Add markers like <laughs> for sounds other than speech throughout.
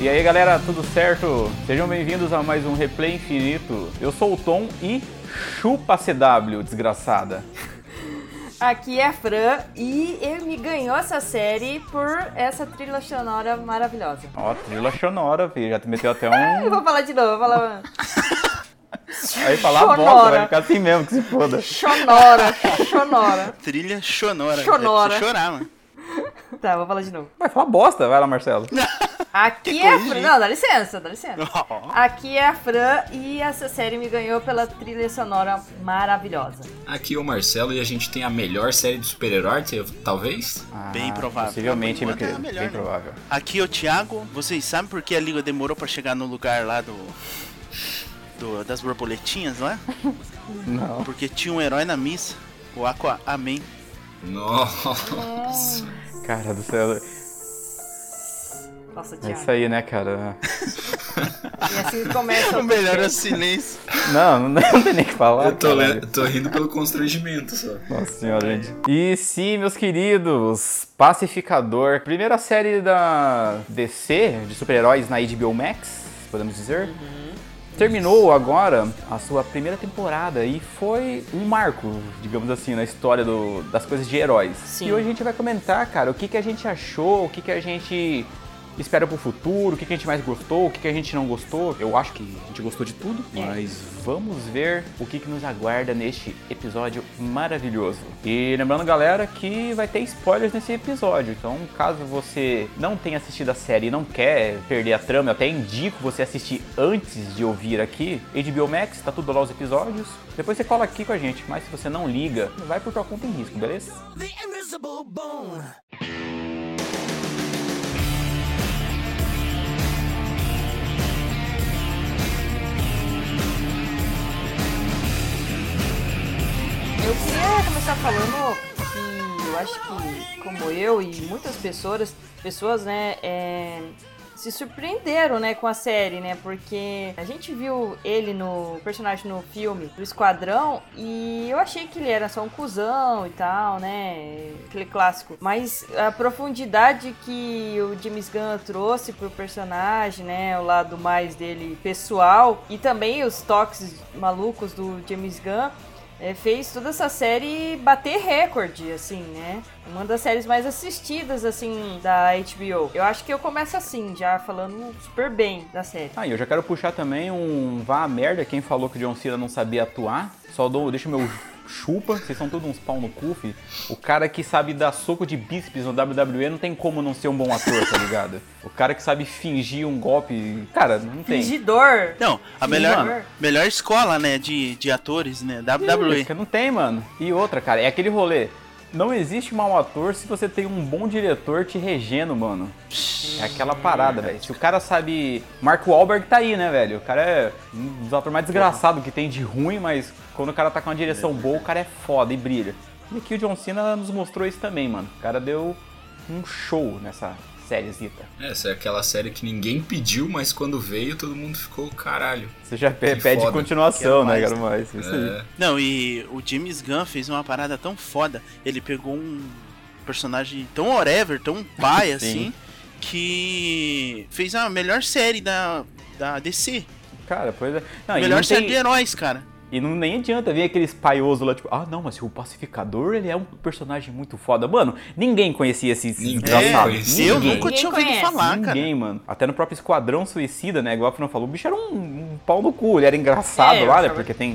E aí galera, tudo certo? Sejam bem-vindos a mais um Replay Infinito. Eu sou o Tom e chupa CW, desgraçada. Aqui é a Fran e ele me ganhou essa série por essa trilha sonora maravilhosa. Ó, trilha sonora, filho. Já te meteu até <laughs> Eu um. vou falar de novo, vou falar. Aí falar bosta, vai ficar assim mesmo, que se foda. Sonora, sonora. Trilha sonora. Sonora. É chorar, mano. Tá, vou falar de novo. Vai falar bosta, vai lá, Marcelo. <laughs> Aqui Que é a. Fran. Não, dá licença, dá licença. Ó, Aqui é a Fran e essa série me ganhou pela trilha sonora maravilhosa. Aqui é o Marcelo e a gente tem a melhor série de super-herói, talvez? Bem Ah, provável. Possivelmente, meu enquanto é querido. melhor, Bem né? provável. Aqui é o Thiago. Vocês sabem por que a Liga demorou pra chegar no lugar lá do. do- das borboletinhas lá? <laughs> Não. Porque tinha um herói na missa. O Aqua Amém. Nossa. Cara do céu. Nossa, É Thiago. isso aí, né, cara? E assim começa <laughs> O melhor é o silêncio. Não, não, não tem nem o que falar. Eu tô, le- tô rindo pelo constrangimento só. Nossa senhora, gente. E sim, meus queridos, Pacificador, primeira série da DC, de super-heróis na HBO Max, podemos dizer. Terminou agora a sua primeira temporada e foi um marco, digamos assim, na história do- das coisas de heróis. Sim. E hoje a gente vai comentar, cara, o que, que a gente achou, o que, que a gente espera pro futuro, o que, que a gente mais gostou, o que, que a gente não gostou. Eu acho que a gente gostou de tudo, É. mas vamos ver o que, que nos aguarda neste episódio maravilhoso. E lembrando, galera, que vai ter spoilers nesse episódio. Então, caso você não tenha assistido a série e não quer perder a trama, eu até indico você assistir antes de ouvir aqui. HBO Max, tá tudo lá os episódios. Depois você cola aqui com a gente, mas se você não liga, vai por tua conta em risco, beleza? Eu queria começar falando que eu acho que, como eu e muitas pessoas, pessoas, né, é, se surpreenderam, né, com a série, né, porque a gente viu ele no personagem no filme do Esquadrão e eu achei que ele era só um cuzão e tal, né, aquele clássico. Mas a profundidade que o James Gunn trouxe pro personagem, né, o lado mais dele pessoal e também os toques malucos do James Gunn é, fez toda essa série bater recorde, assim, né? Uma das séries mais assistidas, assim, da HBO. Eu acho que eu começo assim, já falando super bem da série. Ah, e eu já quero puxar também um vá merda quem falou que John Cena não sabia atuar. Só dou, deixa meu chupa, vocês são todos uns pau no cu. O cara que sabe dar soco de bíceps no WWE não tem como não ser um bom ator, tá ligado? O cara que sabe fingir um golpe, cara, não tem. Fingidor! Não, a Sim, melhor, mano. melhor escola, né, de, de atores, né, WWE. cara, Não tem, mano. E outra, cara, é aquele rolê. Não existe mau ator se você tem um bom diretor te regendo, mano. É aquela parada, velho. Se o cara sabe. Mark Wahlberg tá aí, né, velho? O cara é um dos atores mais desgraçados que tem de ruim, mas quando o cara tá com uma direção boa, o cara é foda e brilha. E aqui o John Cena nos mostrou isso também, mano. O cara deu um show nessa sériezita. Essa é aquela série que ninguém pediu, mas quando veio todo mundo ficou caralho. Você já pede foda. continuação, né? mais, Quero mais. Isso aí. É, Não, e o James Gunn fez uma parada tão foda. Ele pegou um personagem tão whatever, tão pai <laughs> Sim. assim, que fez a melhor série da, da DC. Cara, pois é. Não, melhor série tem- de heróis, cara. E não nem adianta vir aqueles paiosos lá, tipo, ah, não, mas o Pacificador, ele é um personagem muito foda. Mano, ninguém conhecia esse Ninguém desgraçado. conhecia. eu Ninguém. nunca tinha ouvido conhece. falar, cara. Ninguém, mano. Até no próprio Esquadrão Suicida, né? Igual a Fran falou, o bicho era um, um pau no cu. Ele era engraçado É, lá, né? Porque tem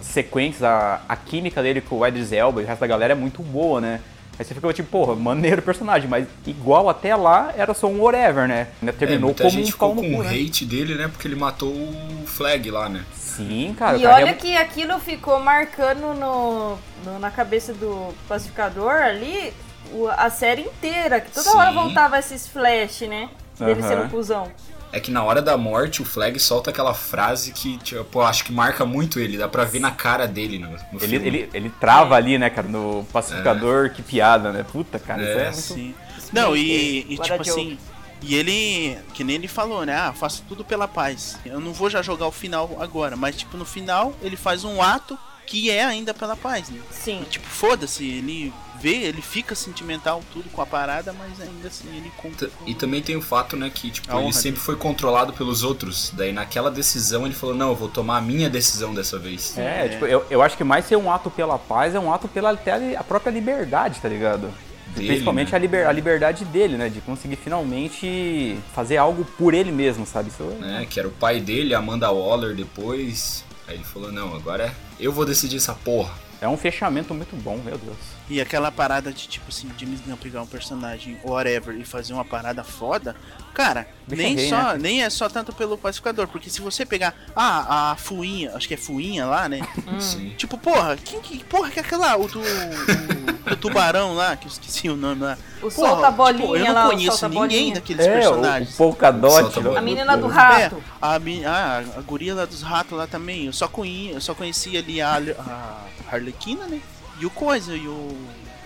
sequências, a, a química dele com o Idris Elba e o resto da galera é muito boa, né? Aí você ficou tipo, porra, maneiro o personagem, mas igual até lá era só um whatever, né? Ainda é, terminou muita como gente um ficou com cu, né? hate dele, né? Porque ele matou o Flag lá, né? Sim, cara. o E cara olha é- que aquilo ficou marcando no, no- na cabeça do pacificador ali o- a série inteira. Que toda hora Sim. voltava esses flash, né? Dele Aham. sendo cuzão. É que na hora da morte o Flag solta aquela frase que, tipo, acho que marca muito ele. Dá pra ver na cara dele no, no Ele, filme. ele, ele trava ali, né, cara, no pacificador, que piada, né? Puta, cara, isso é É, muito... Sim. Não, e, e What a tipo assim. E ele, que nem ele falou, né? Ah, faço tudo pela paz. Eu não vou já jogar o final agora, mas tipo, no final ele faz um ato que é ainda pela paz, né? Sim. Tipo, foda-se, ele vê, ele fica sentimental tudo com a parada, mas ainda assim ele conta. E também tem o fato, né, que tipo, ele sempre dele. foi controlado pelos outros. Daí naquela decisão ele falou, não, eu vou tomar a minha decisão dessa vez. É, tipo, eu, eu acho que mais ser um ato pela paz é um ato pela até a própria liberdade, tá ligado? Dele, Principalmente né? a, liber- a liberdade dele, né? De conseguir finalmente fazer algo por ele mesmo, sabe? Isso é- Né, que era o pai dele, Amanda Waller depois. Aí ele falou, não, agora eu vou decidir essa porra. é um fechamento muito bom, meu Deus. E aquela parada de tipo assim, James Gunn pegar um personagem whatever e fazer uma parada foda, cara, nem rei, só, né? nem é só tanto pelo pacificador, porque se você pegar ah, a fuinha, acho que é fuinha lá, né? <laughs> Sim. Tipo, porra, quem que porra que é aquela o do, o, do tubarão lá, que eu esqueci o nome lá. O Porra, solta-bolinha tipo, eu não lá, o conheço ninguém solta-bolinha. daqueles é, o, personagens. o Polkadot. Solta a. A menina do É, rato. a, mi- ah, a guria lá dos ratos lá também. Eu só, conhe, eu só conhecia ali a, a Harlequina, né? E o Coisa, e o.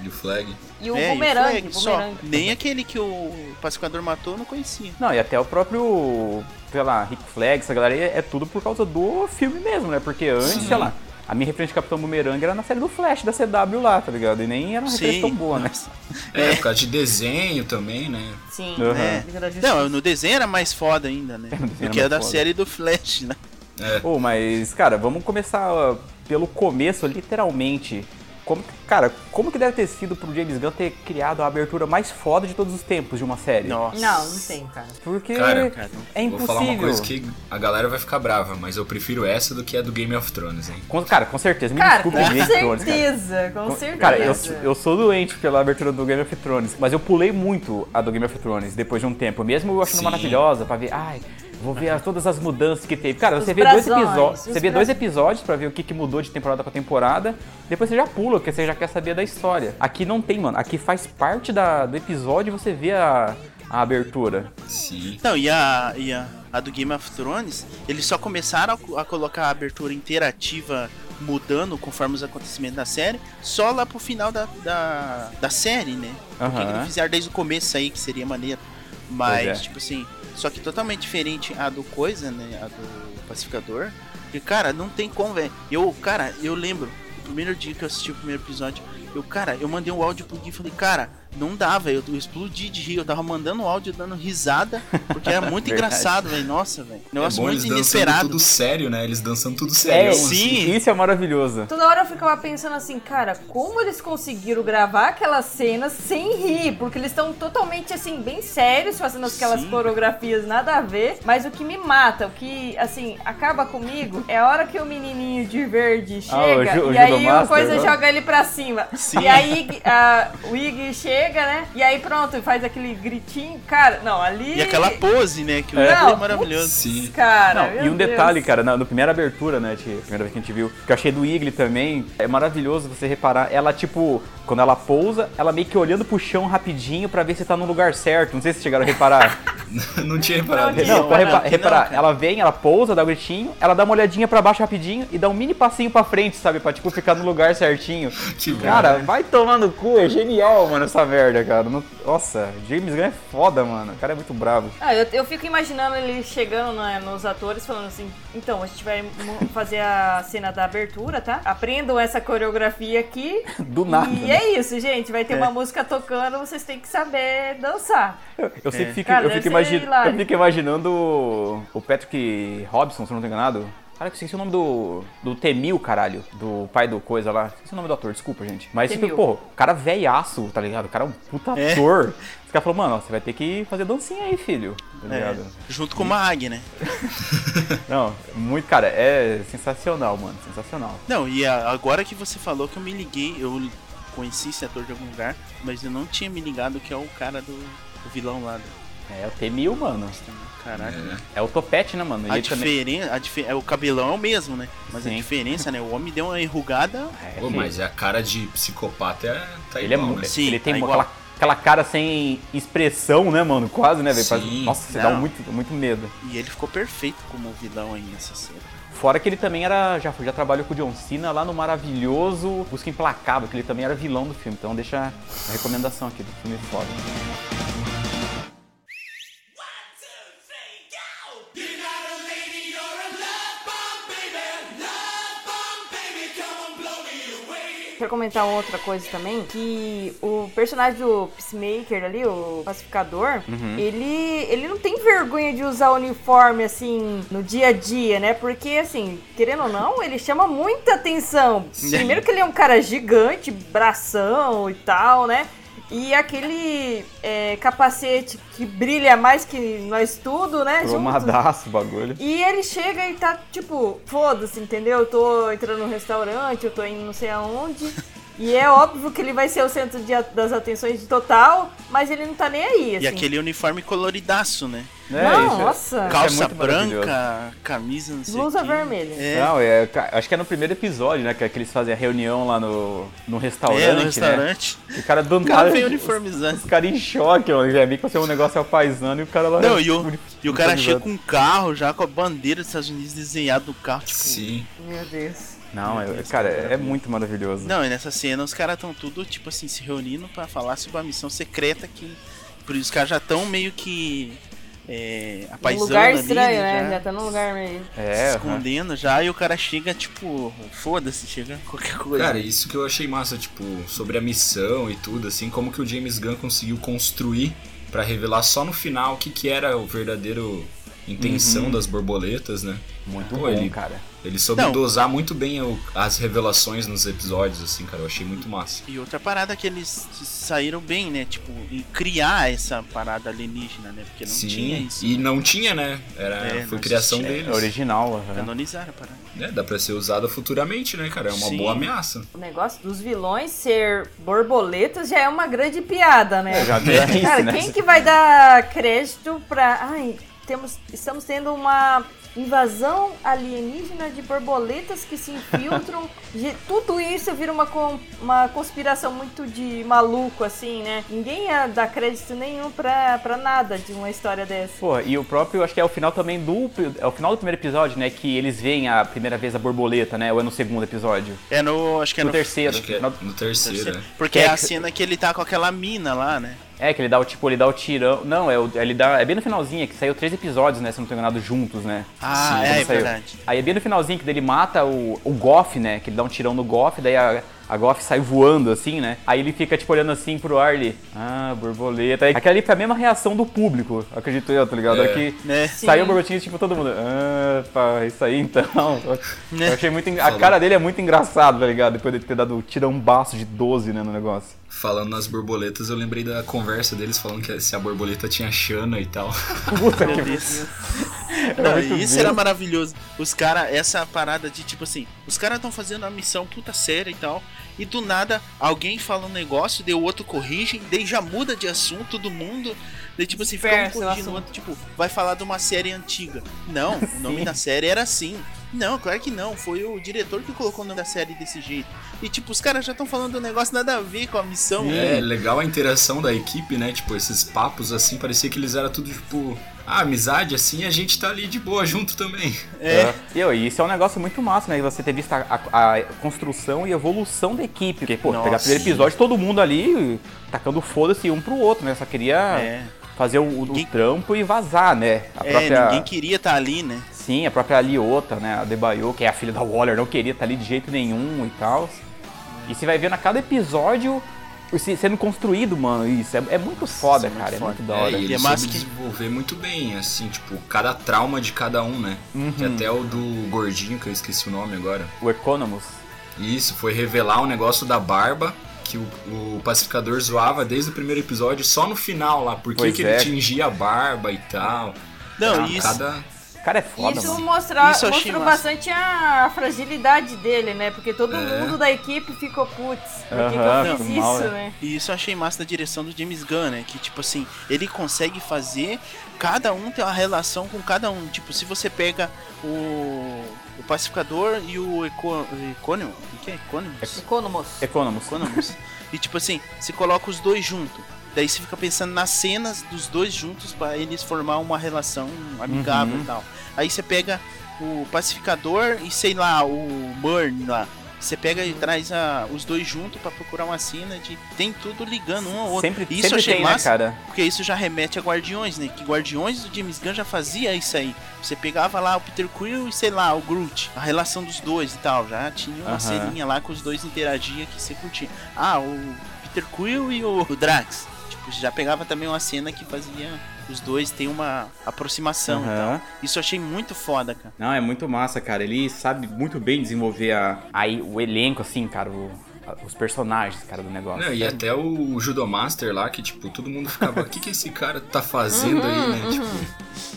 E o Flag. E o é, e bumerangue, Flag, só. bumerangue. Nem aquele que o pacificador matou eu não conhecia. Não, e até o próprio, sei lá, Rick Flag, essa galera aí, é tudo por causa do filme mesmo, né? Porque antes, sei lá, a minha referência de Capitão Boomerang era na série do Flash da CW lá, tá ligado? E nem era uma referência tão boa, né? nossa. É, por causa de desenho também, né? Sim, Uhum. é. Não, no desenho era mais foda ainda, né? <laughs> Desenho Porque era é da foda. série do Flash, né? É. Ô, mas, cara, vamos começar uh, pelo começo, literalmente. Como, que- cara, como que deve ter sido pro James Gunn ter criado a abertura mais foda de todos os tempos de uma série? Nossa. Não, não tem, cara. Porque Cara, cara, é Vou falar uma impossível. coisa que a galera vai ficar brava, mas eu prefiro essa do que a do Game of Thrones, hein? Com- cara, com certeza. Me Cara, desculpe, com Game of Thrones, cara. certeza, com certeza. Cara, eu, eu sou doente pela abertura do Game of Thrones, mas eu pulei muito a do Game of Thrones depois de um tempo, mesmo eu achando Sim. maravilhosa, pra ver, ai, vou ver as- todas as mudanças que teve. Cara, Os você vê dois episódios, os você vê dois episódios pra ver o que, que mudou de temporada pra temporada, depois você já pula, porque você já quer saber da história. Aqui não tem, mano, aqui faz parte da, do episódio e você vê a, a abertura. Sim. Não, e a, e a, a do Game of Thrones, eles só começaram a, co- a colocar a abertura interativa mudando conforme os acontecimentos da série, só lá pro final da, da, da série, né? Porque Aham. eles não fizeram desde o começo aí, que seria maneiro. Mas, é. tipo assim, só que totalmente diferente a do Coisa, né? A do Pacificador. E, cara, não tem como, velho. Eu, cara, eu lembro, o primeiro dia que eu assisti o primeiro episódio, eu, cara, eu mandei um áudio pro Gui e falei, cara, não dá, velho. Eu, eu explodi de rir. Eu tava mandando áudio dando risada, porque era muito <laughs> engraçado, velho. Nossa, velho. É Negócio bom eles muito dançando inesperado. tudo sério, né? Eles dançando tudo É, sério. sim. isso é maravilhoso. Toda hora eu ficava pensando assim, cara, como eles conseguiram gravar aquelas cenas sem rir? Porque eles estão totalmente, assim, bem sérios, fazendo aquelas Sim. coreografias nada a ver. Mas o que me mata, o que, assim, acaba comigo, é a hora que o menininho de verde Ah, o chega Ju- o e aí o coisa né? joga ele pra cima. Sim. E aí a, o Iggy chega, né? E aí pronto, faz aquele gritinho. Cara, não, ali... E aquela pose, né? Que o É. é. Maravilhoso. Sim. Cara, Não, e um detalhe, Deus. cara, na, na primeira abertura, né, a primeira vez que a gente viu, que eu achei do Igli também, é maravilhoso você reparar, ela, tipo, quando ela pousa, ela meio que olhando pro chão rapidinho pra ver se tá no lugar certo, não sei se chegaram a reparar. <laughs> não tinha reparado. Não, não, não, repa- que não, reparar, cara. ela vem, ela pousa, dá um gritinho, ela dá uma olhadinha pra baixo rapidinho e dá um mini passinho pra frente, sabe, pra, tipo, ficar no lugar certinho. <laughs> Que Cara, vai tomar no cu, é genial, mano, essa merda, cara. Não- Nossa, James Gunn é foda, mano, o cara é muito bravo. Ah, eu, eu fico imaginando ele chegando né, nos atores falando assim: então, a gente vai fazer a cena da abertura, tá? Aprendam essa coreografia aqui. <laughs> Do nada, E né? é isso, gente. Vai ter uma música tocando, vocês têm que saber dançar. Eu, eu sempre fico, Cara, eu, fico imagi- eu fico imaginando o- Patrick Robson, se eu não tô enganado. Cara, eu esqueci o nome do. Do Temil, caralho. Do pai do coisa lá. Esqueci o nome do ator, desculpa, gente. Mas, tipo, pô, o cara velhaço, tá ligado? O cara é um puta É. <laughs> Os caras falaram, mano, você vai ter que fazer dancinha aí, filho. Tá É, junto com o Mag, né? <laughs> Não, muito, cara, é sensacional, mano. Sensacional. Não, e a- agora que você falou que eu me liguei, eu conheci esse ator de algum lugar, mas eu não tinha me ligado que é o cara do, do vilão lá. Do, É o Temil, mano. caraca. É. É o topete, né, mano? E A ele também- diferença, a dife- é, o cabelão é o mesmo, né? Mas Sim. a diferença, né? O homem deu uma enrugada. É, Pô, mas a cara de psicopata é, tá Ele é igual, muito. né? Sim, ele tem tá aquela, igual. aquela cara sem expressão, né, mano? Quase, né, velho? Nossa, você dá muito, muito medo. E ele ficou perfeito como vilão aí nessa cena. Fora que ele também era. Já, já trabalhou com o John Cena lá no maravilhoso Busca Implacável, que ele também era vilão do filme. Então deixa a recomendação aqui do filme foda. Comentar outra coisa também, que o personagem do Peacemaker ali, o pacificador, Uhum. ele, ele não tem vergonha de usar uniforme, assim, no dia a dia, né? Porque, assim, querendo ou não, ele chama muita atenção. <laughs> Primeiro que ele é um cara gigante, bração e tal, né? E aquele é, capacete que brilha mais que nós tudo, né? Cromadaço o bagulho. E ele chega e tá tipo, foda-se, entendeu? Eu tô entrando no restaurante, eu tô indo não sei aonde. <laughs> E é óbvio que ele vai ser o centro de a- das atenções de total, mas ele não tá nem aí, assim. E aquele uniforme coloridaço, né? É, Não, isso é- nossa. é Calça maravilhoso. branca, camisa, não sei Blusa vermelha. É, Não, é, acho que é no primeiro episódio, né? Que, é que eles fazem a reunião lá no, no restaurante, é, no né? restaurante. E o cara do O cara nada. vem <laughs> Os uniformizado. caras em choque, mano. Já vi que você é um negócio é o paisano e o cara lá. Não, e o, e o cara chega com um carro já com a bandeira dos Estados Unidos desenhada no carro, tipo. Sim. Meu Deus. Não, é- cara, é muito maravilhoso. Não, e nessa cena os caras estão tudo, tipo assim, se reunindo pra falar sobre a missão secreta que. Por isso os caras já estão meio que. É, Um apaisando lugar ali, estranho, né, né? Já Já, tá num lugar meio. É, se escondendo já, e o cara chega, tipo, foda-se, chega <laughs> qualquer coisa. Cara, isso que eu achei massa, tipo, sobre a missão e tudo, assim, como que o James Gunn conseguiu construir pra revelar só no final o que que era o verdadeiro intenção das borboletas, né? Muito Pô, bom, ele- cara. Ele soube Não. dosar muito bem o- as revelações nos episódios, assim, cara, eu achei muito massa. E outra parada que eles saíram bem, né? Tipo, em criar essa parada alienígena, né? Porque não Sim, tinha isso. e não tinha, né? Era, É, foi não criação existia. É deles. original, aham. Canonizaram a parada. É, dá pra ser usada futuramente, né, cara? É uma Sim. boa ameaça. O negócio dos vilões ser borboletas já é uma grande piada, né? É, <laughs> já vira isso, Cara, né? quem que vai dar crédito pra. Ai, temos, estamos tendo uma invasão alienígena de borboletas que se infiltram. <laughs> De- tudo isso vira uma, uma conspiração muito de maluco, assim, né? Ninguém ia dar crédito nenhum pra, pra nada de uma história dessa. Pô, e o próprio, acho que é o final também do. É o final do primeiro episódio, né? Que eles veem a primeira vez a borboleta, né? Ou é no segundo episódio? É no. Acho que é no, no. terceiro. Acho que é Final- no terceiro, terceiro. né? Porque Que é é a cena que ele tá com aquela mina lá, né? É, que ele dá o tipo, ele dá o tirão. Não, é, o, ele dá. É bem no finalzinho, é que saiu três episódios, né? Se eu não tô enganado, juntos, né? Ah, Sim, é, é saiu. verdade. Aí é bem no finalzinho que ele mata o, o Goff, né? Que ele dá um tirão no Goff, daí a, a Goff sai voando assim, né? Aí ele fica tipo olhando assim pro ar ali. Ah, borboleta. Aí, aquela ali foi a mesma reação do público, acredito eu, tá ligado? É. É. que Né? saiu o borboletinho, tipo, todo mundo. Ah, pá, isso aí então. <laughs> Né? Eu achei muito. en- A cara dele é muito engraçado, tá ligado? Depois de ter dado o tirão baço de 12, né, no negócio. Falando nas borboletas, eu lembrei da conversa deles falando que se a borboleta tinha chana e tal. <laughs> Puta que Deus. É Não, isso bom. era maravilhoso. Os caras, essa parada de tipo assim, os caras estão fazendo a missão puta séria e tal. E do nada, alguém fala um negócio, o outro corrige, daí já muda de assunto todo mundo. Daí tipo assim, fica um corrigindo outro, tipo, vai falar de uma série antiga. Não, <laughs> o nome da série era assim. Não, claro que não. Foi o diretor que colocou o nome da série desse jeito. E tipo, os caras já estão falando um negócio nada a ver com a missão. É, legal a interação da equipe, né? Tipo, esses papos assim, parecia que eles eram tudo tipo, ah, amizade assim, a gente tá ali de boa junto também. É. E eu, e isso é um negócio muito massa, né? Você ter visto a, a- a construção e evolução da equipe. Porque, pô, Nossa. pegar o primeiro episódio, todo mundo ali tacando foda-se um pro outro, né? Só queria É. fazer o, o Ninguém- trampo e vazar, né? A É, própria. ninguém queria estar ali, né? Sim, a própria Aliota, né? A Debaio, que é a filha da Waller, não queria estar ali de jeito nenhum e tal. E você vai vendo a cada episódio se- sendo construído, mano, isso. É, é muito foda, Isso é muito cara. É foda. muito da É, hora. e ele E é soube massa que- desenvolver muito bem, assim, tipo, cada trauma de cada um, né? Que Uhum. até o do gordinho, que eu esqueci o nome agora. O Economus. Isso, foi revelar o negócio da barba, que o, o pacificador zoava desde o primeiro episódio, só no final lá, porque Pois que é. ele tingia a barba e tal. Não, Ah, isso. Cada... O cara é foda, Isso mano. mostra, Isso mostrou massa. bastante a fragilidade dele, né? Porque todo É. mundo da equipe ficou, putz, por que, que Aham, eu fiz isso, né? né? E isso eu achei massa da direção do James Gunn, né? Que, tipo assim, ele consegue fazer cada um ter uma relação com cada um. Tipo, se você pega o, o pacificador e o Eco, Econômio, o que é? Econômos? Economos. E tipo assim, se coloca os dois juntos. Daí você fica pensando nas cenas dos dois juntos pra eles formar uma relação amigável Uhum. e tal. Aí você pega o pacificador e sei lá, o Burn lá. Você pega e traz a, os dois juntos pra procurar uma cena de. Tem tudo ligando um ao outro. Sempre, E isso sempre achei tem, massa, né, cara? porque isso já remete a Guardiões, né? Que Guardiões do James Gunn já fazia isso aí. Você pegava lá o Peter Quill e sei lá, o Groot, a relação dos dois e tal. Já tinha uma ceninha lá que os dois interagiam que você curtia. Ah, o Peter Quill e o, o Drax. Tipo, já pegava também uma cena que fazia os dois ter uma aproximação e Aham. tal. Isso eu achei muito foda, cara. Não, é muito massa, cara. Ele sabe muito bem desenvolver a, aí, o elenco, assim, cara, o- os personagens, cara, do negócio. Não, e até o Judomaster lá, que tipo, todo mundo ficava, o que, que esse cara tá fazendo aí, né? Tipo,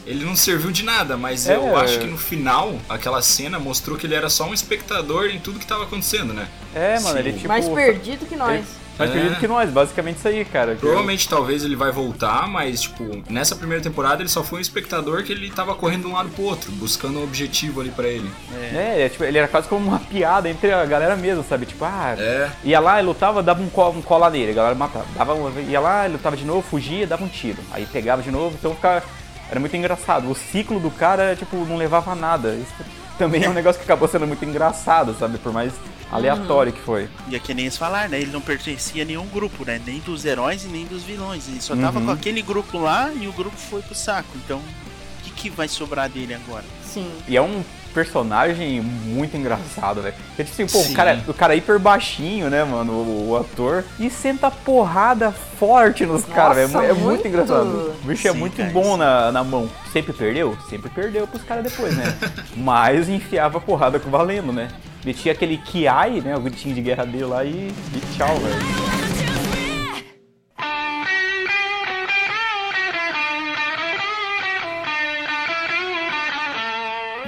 ele não serviu de nada, mas É. eu acho que no final, aquela cena mostrou que ele era só um espectador em tudo que tava acontecendo, né? É, mano, Sim. ele tipo. Mais perdido que nós. Mais É. perdido que nós, basicamente isso aí, cara. Provavelmente talvez ele vai voltar, mas tipo, nessa primeira temporada ele só foi um espectador que ele tava correndo de um lado pro outro, buscando um objetivo ali pra ele. É, é, tipo, ele era quase como uma piada entre a galera mesmo, sabe? Tipo, ah, É, ia lá, ele lutava, dava um, co um cola nele, a galera matava. Dava, um- ia lá, ele lutava de novo, fugia, dava um tiro. Aí pegava de novo, então ficava. Era muito engraçado. O ciclo do cara, tipo, não levava a nada. Isso também é um <laughs> negócio que acabou sendo muito engraçado, sabe? Por mais aleatório que foi. E é que nem eles falaram, né? Ele não pertencia a nenhum grupo, né? Nem dos heróis e nem dos vilões. Ele só tava Uhum. com aquele grupo lá e o grupo foi pro saco. Então, o que, que vai sobrar dele agora? Sim. E é um personagem muito engraçado, né? Porque, tipo assim, pô, Sim. o cara, o cara é hiper baixinho, né, mano, o, o ator, e senta porrada forte nos caras, velho. É, é muito, muito. engraçado. O bicho é Sim, muito cara, bom na, na mão. Sempre perdeu? Sempre perdeu pros caras depois, né? <laughs> Mas enfiava porrada com valendo, né? Metia aquele Kiai, né, o gritinho de guerra dele lá e, e tchau, velho.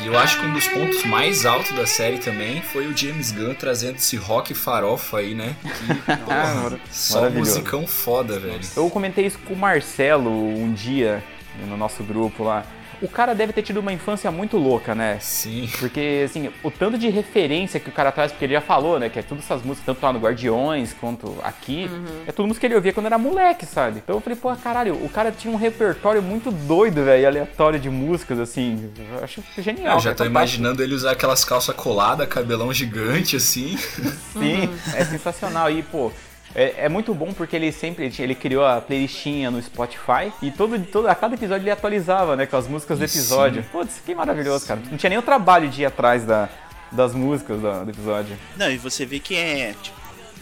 E eu acho que um dos pontos mais altos da série também foi o James Gunn trazendo esse rock farofa aí, né? Que, <laughs> Ah, porra, mara- só musicão foda, velho. Eu comentei isso com o Marcelo um dia no nosso grupo lá. O cara deve ter tido uma infância muito louca, né? Sim. Porque, assim, o tanto de referência que o cara traz, porque ele já falou, né? Que é todas essas músicas, tanto lá no Guardiões quanto aqui, é tudo música que ele ouvia quando era moleque, sabe? Então eu falei, pô, caralho, o cara tinha um repertório muito doido, velho, e aleatório de músicas, assim. Eu acho genial. Eu já cara, tô fantástico. imaginando ele usar aquelas calças coladas, cabelão gigante, assim. Sim, é sensacional. E, pô, é, é muito bom porque ele sempre ele criou a playlistinha no Spotify e todo, todo, a cada episódio ele atualizava, né, com as músicas do Sim. episódio. Putz, que maravilhoso, cara. Não tinha nem o trabalho de ir atrás da, das músicas da- do episódio. Não, e você vê que é tipo,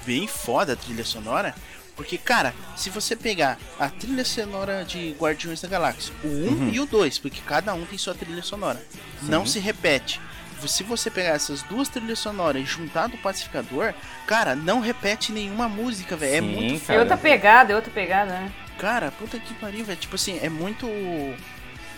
bem foda a trilha sonora. Porque, cara, se você pegar a trilha sonora de Guardiões da Galáxia, o 1 e o 2, porque cada um tem sua trilha sonora, não se repete. Se você pegar essas duas trilhas sonoras e juntar do pacificador, cara, não repete nenhuma música, velho. É muito cara. É outra pegada, é outra pegada, né? Cara, puta que pariu, velho. Tipo assim, é muito.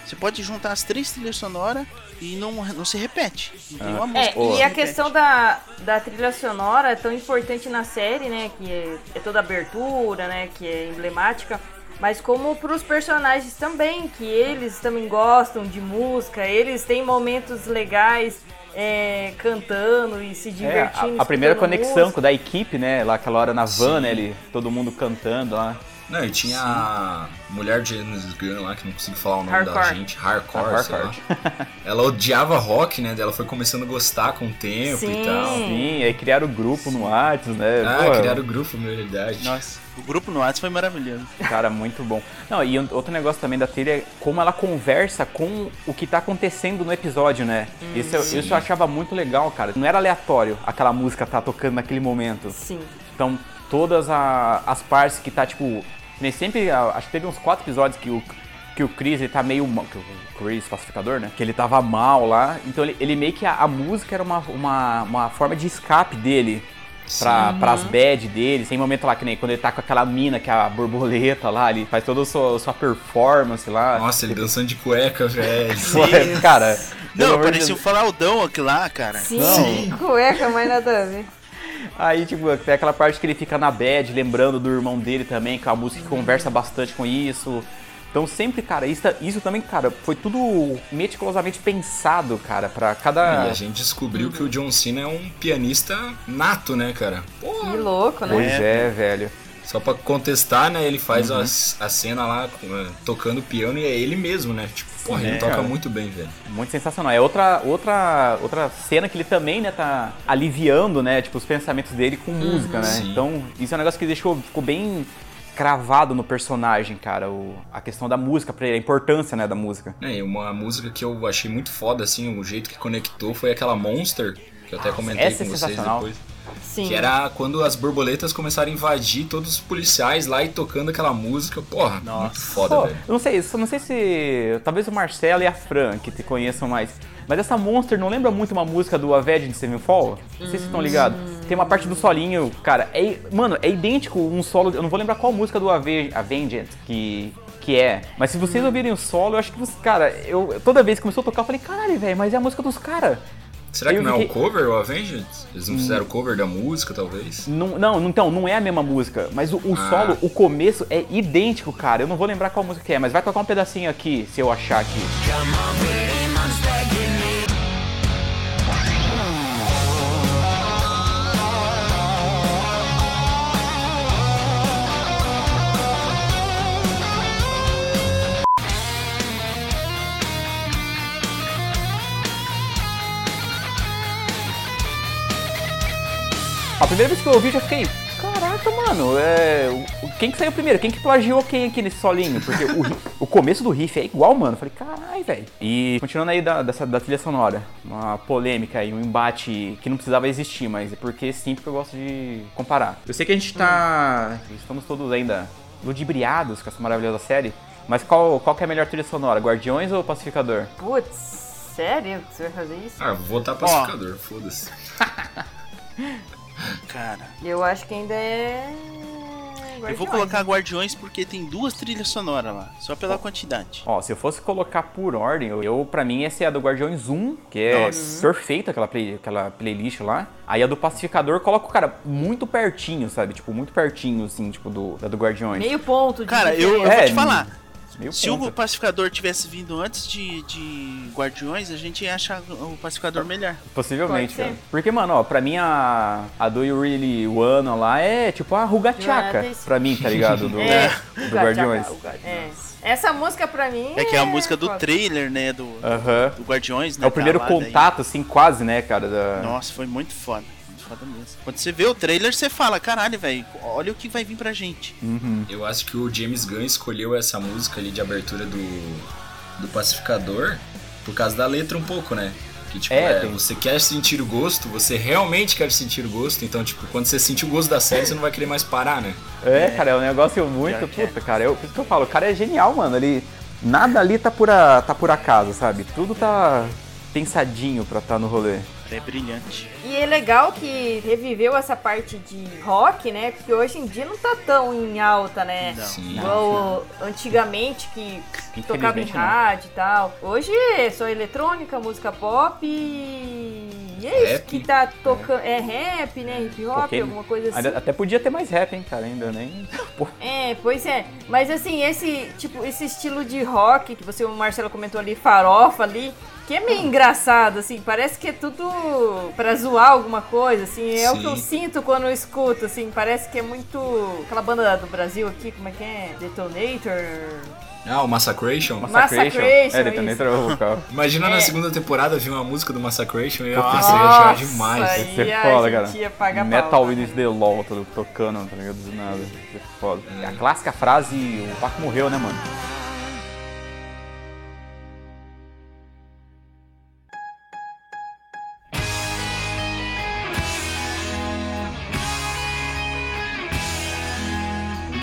Você pode juntar as três trilhas sonoras e não, não se repete. Não tem Ah. uma música. É, e a repete. questão da, da trilha sonora é tão importante na série, né? Que é, é toda abertura, né? Que é emblemática. Mas como pros personagens também, que eles também gostam de música, eles têm momentos legais é, cantando e se É, divertindo. a, a primeira conexão música. da equipe, né, lá aquela hora na van, né, ele, todo mundo cantando lá. Não, e tinha a mulher de James Gunn lá, que não consigo falar o nome da Hardcore. gente, Hardcore, A sei lá. Hardcore. Ela odiava rock, né? Ela foi começando a gostar com o tempo Sim. e tal. Sim, aí criaram o grupo no Whats, né? Ah, Pô, criaram o grupo, meu, verdade. Nossa, o grupo no WhatsApp foi maravilhoso. Cara, muito bom. Não, e outro negócio também da trilha é como ela conversa com o que tá acontecendo no episódio, né? isso, eu, isso eu achava muito legal, cara. Não era aleatório aquela música tá tocando naquele momento. Sim. Então, todas a- as partes que tá, tipo. Nem sempre. Acho que teve uns quatro episódios que o, que o Chris ele tá meio. mal- que O Chris, pacificador, né? Que ele tava mal lá. Então ele, ele meio que. A, a música era uma, uma, uma forma de escape dele. Pra, pras bad dele, tem momento lá que nem quando ele tá com aquela mina que é a borboleta lá, ele faz toda a sua, sua performance lá. Nossa, ele dançando de cueca, velho. <laughs> Pô, cara. Não, parecia um Deus. falaudão aquilo lá, cara. Sim, cueca, mas nada a ver. Aí, tipo, tem aquela parte que ele fica na bad, lembrando do irmão dele também, que é uma música que conversa bastante com isso. Então sempre, cara, isso, isso também, cara, foi tudo meticulosamente pensado, cara, pra cada. E a gente descobriu que o John Cena é um pianista nato, né, cara? Pô, Que louco, né? Pois é, velho. Só pra contestar, né? Ele faz uhum. a, a, cena lá eh, tocando piano e é ele mesmo, né? Tipo, porra, é, ele toca cara. muito bem, velho. Muito sensacional. É outra, outra, outra cena que ele também, né, tá aliviando, né? Tipo, os pensamentos dele com música, uhum. né? Sim. Então, isso é um negócio que deixou, ficou bem cravado no personagem, cara, o, a questão da música pra ele, a importância, né, da música. É, uma música que eu achei muito foda, assim, o jeito que conectou foi aquela Monster, que eu até comentei Essa com é vocês depois. Sim. Que era quando as borboletas começaram a invadir todos os policiais lá e tocando aquela música. Porra, Nossa. muito foda, Pô, velho. Eu não sei, eu não sei se. Talvez o Marcelo e a Fran, que te conheçam mais. Mas essa Monster não lembra muito uma música do Avenged Sevenfold? Não sei se vocês estão ligados. Tem uma parte do solinho, cara, é, mano, é idêntico um solo, eu não vou lembrar qual música do Avenged que que é. Mas se vocês ouvirem o solo, eu acho que, cara, eu toda vez que começou a tocar, eu falei, caralho, velho, mas é a música dos caras. Será que não fiquei... é o cover, o Avenged? Eles não fizeram o cover da música, talvez? Não, não, então, não é a mesma música. Mas o, o ah. solo, o começo é idêntico, cara. Eu não vou lembrar qual música é, mas vai tocar um pedacinho aqui, se eu achar aqui. A primeira vez que eu ouvi, eu já fiquei, caraca, mano, é... quem que saiu primeiro? Quem que plagiou quem aqui nesse solinho? Porque o, <laughs> o começo do riff é igual, mano. Eu falei, caralho, velho. E continuando aí da, dessa, da trilha sonora, uma polêmica e um embate que não precisava existir, mas é porque sim, porque eu gosto de comparar. Eu sei que a gente tá. Estamos todos ainda ludibriados com essa maravilhosa série, mas qual, qual que é a melhor trilha sonora? Guardiões ou Pacificador? Putz, sério que você vai fazer isso? Ah, vou votar Pacificador, foda-se. <laughs> Cara. Eu acho que ainda é. Guardiões. Eu vou colocar Guardiões porque tem duas trilhas sonoras lá, só pela quantidade. Ó, se eu fosse colocar por ordem, eu, eu para mim essa é a do Guardiões 1, que é Nossa. perfeita aquela, play, aquela playlist lá. Aí a do Pacificador coloca o cara muito pertinho, sabe? Tipo, muito pertinho, assim, tipo, do, da do Guardiões. Meio ponto de Cara, eu, eu é, vou te falar. Se o pacificador tivesse vindo antes de, de Guardiões, a gente ia achar o pacificador melhor. Possivelmente, cara. Porque, mano, ó, pra mim a, a Do You Really Wanna lá é tipo a Rugachaca, pra mim, tá ligado? Do, <laughs> é, do Guardiões. É. Essa música pra mim. É que é a música do trailer, né? Do, uh -huh. do, do Guardiões, né? É o primeiro contato, assim, quase, né, cara? Da... Nossa, foi muito foda mesmo. Quando você vê o trailer, você fala, caralho, velho, olha o que vai vir pra gente. Uhum. Eu acho que o James Gunn escolheu essa música ali de abertura do, do Pacificador por causa da letra um pouco, né? Que, tipo, é, é, você quer sentir o gosto, você realmente quer sentir o gosto, então, tipo, quando você sentir o gosto da série, você não vai querer mais parar, né? É, cara, é um negócio muito. É. Puta, cara, eu, por isso que eu falo, o cara é genial, mano. Ele. Nada ali tá por, a, tá por acaso, sabe? Tudo tá pensadinho pra estar tá no rolê é brilhante. E é legal que reviveu essa parte de rock, né? Porque hoje em dia não tá tão em alta, né? Não. Sim. Igual antigamente que tocava em rádio e tal. Hoje é só eletrônica, música pop e é isso rap. que tá tocando. É. é. rap, né? Hip hop, Porque alguma coisa assim. Até podia ter mais rap, hein, cara? Ainda nem. <laughs> é, pois é. Mas assim, esse tipo, esse estilo de rock que você, o Marcelo comentou ali, farofa ali que é meio engraçado, assim, parece que é tudo pra zoar alguma coisa, assim, é Sim. o que eu sinto quando eu escuto, assim, parece que é muito. Aquela banda do Brasil aqui, como é que é? Detonator. Ah, o Massacration? Massacration. É, Detonator é o vocal. <laughs> Imagina é. na segunda temporada vir uma música do Massacration e nossa, ia achar demais. Ia ser foda, cara. Metal Winners The Law tocando, tá ligado? Do nada. Ia ser foda. É. A clássica frase, o Paco morreu, né, mano?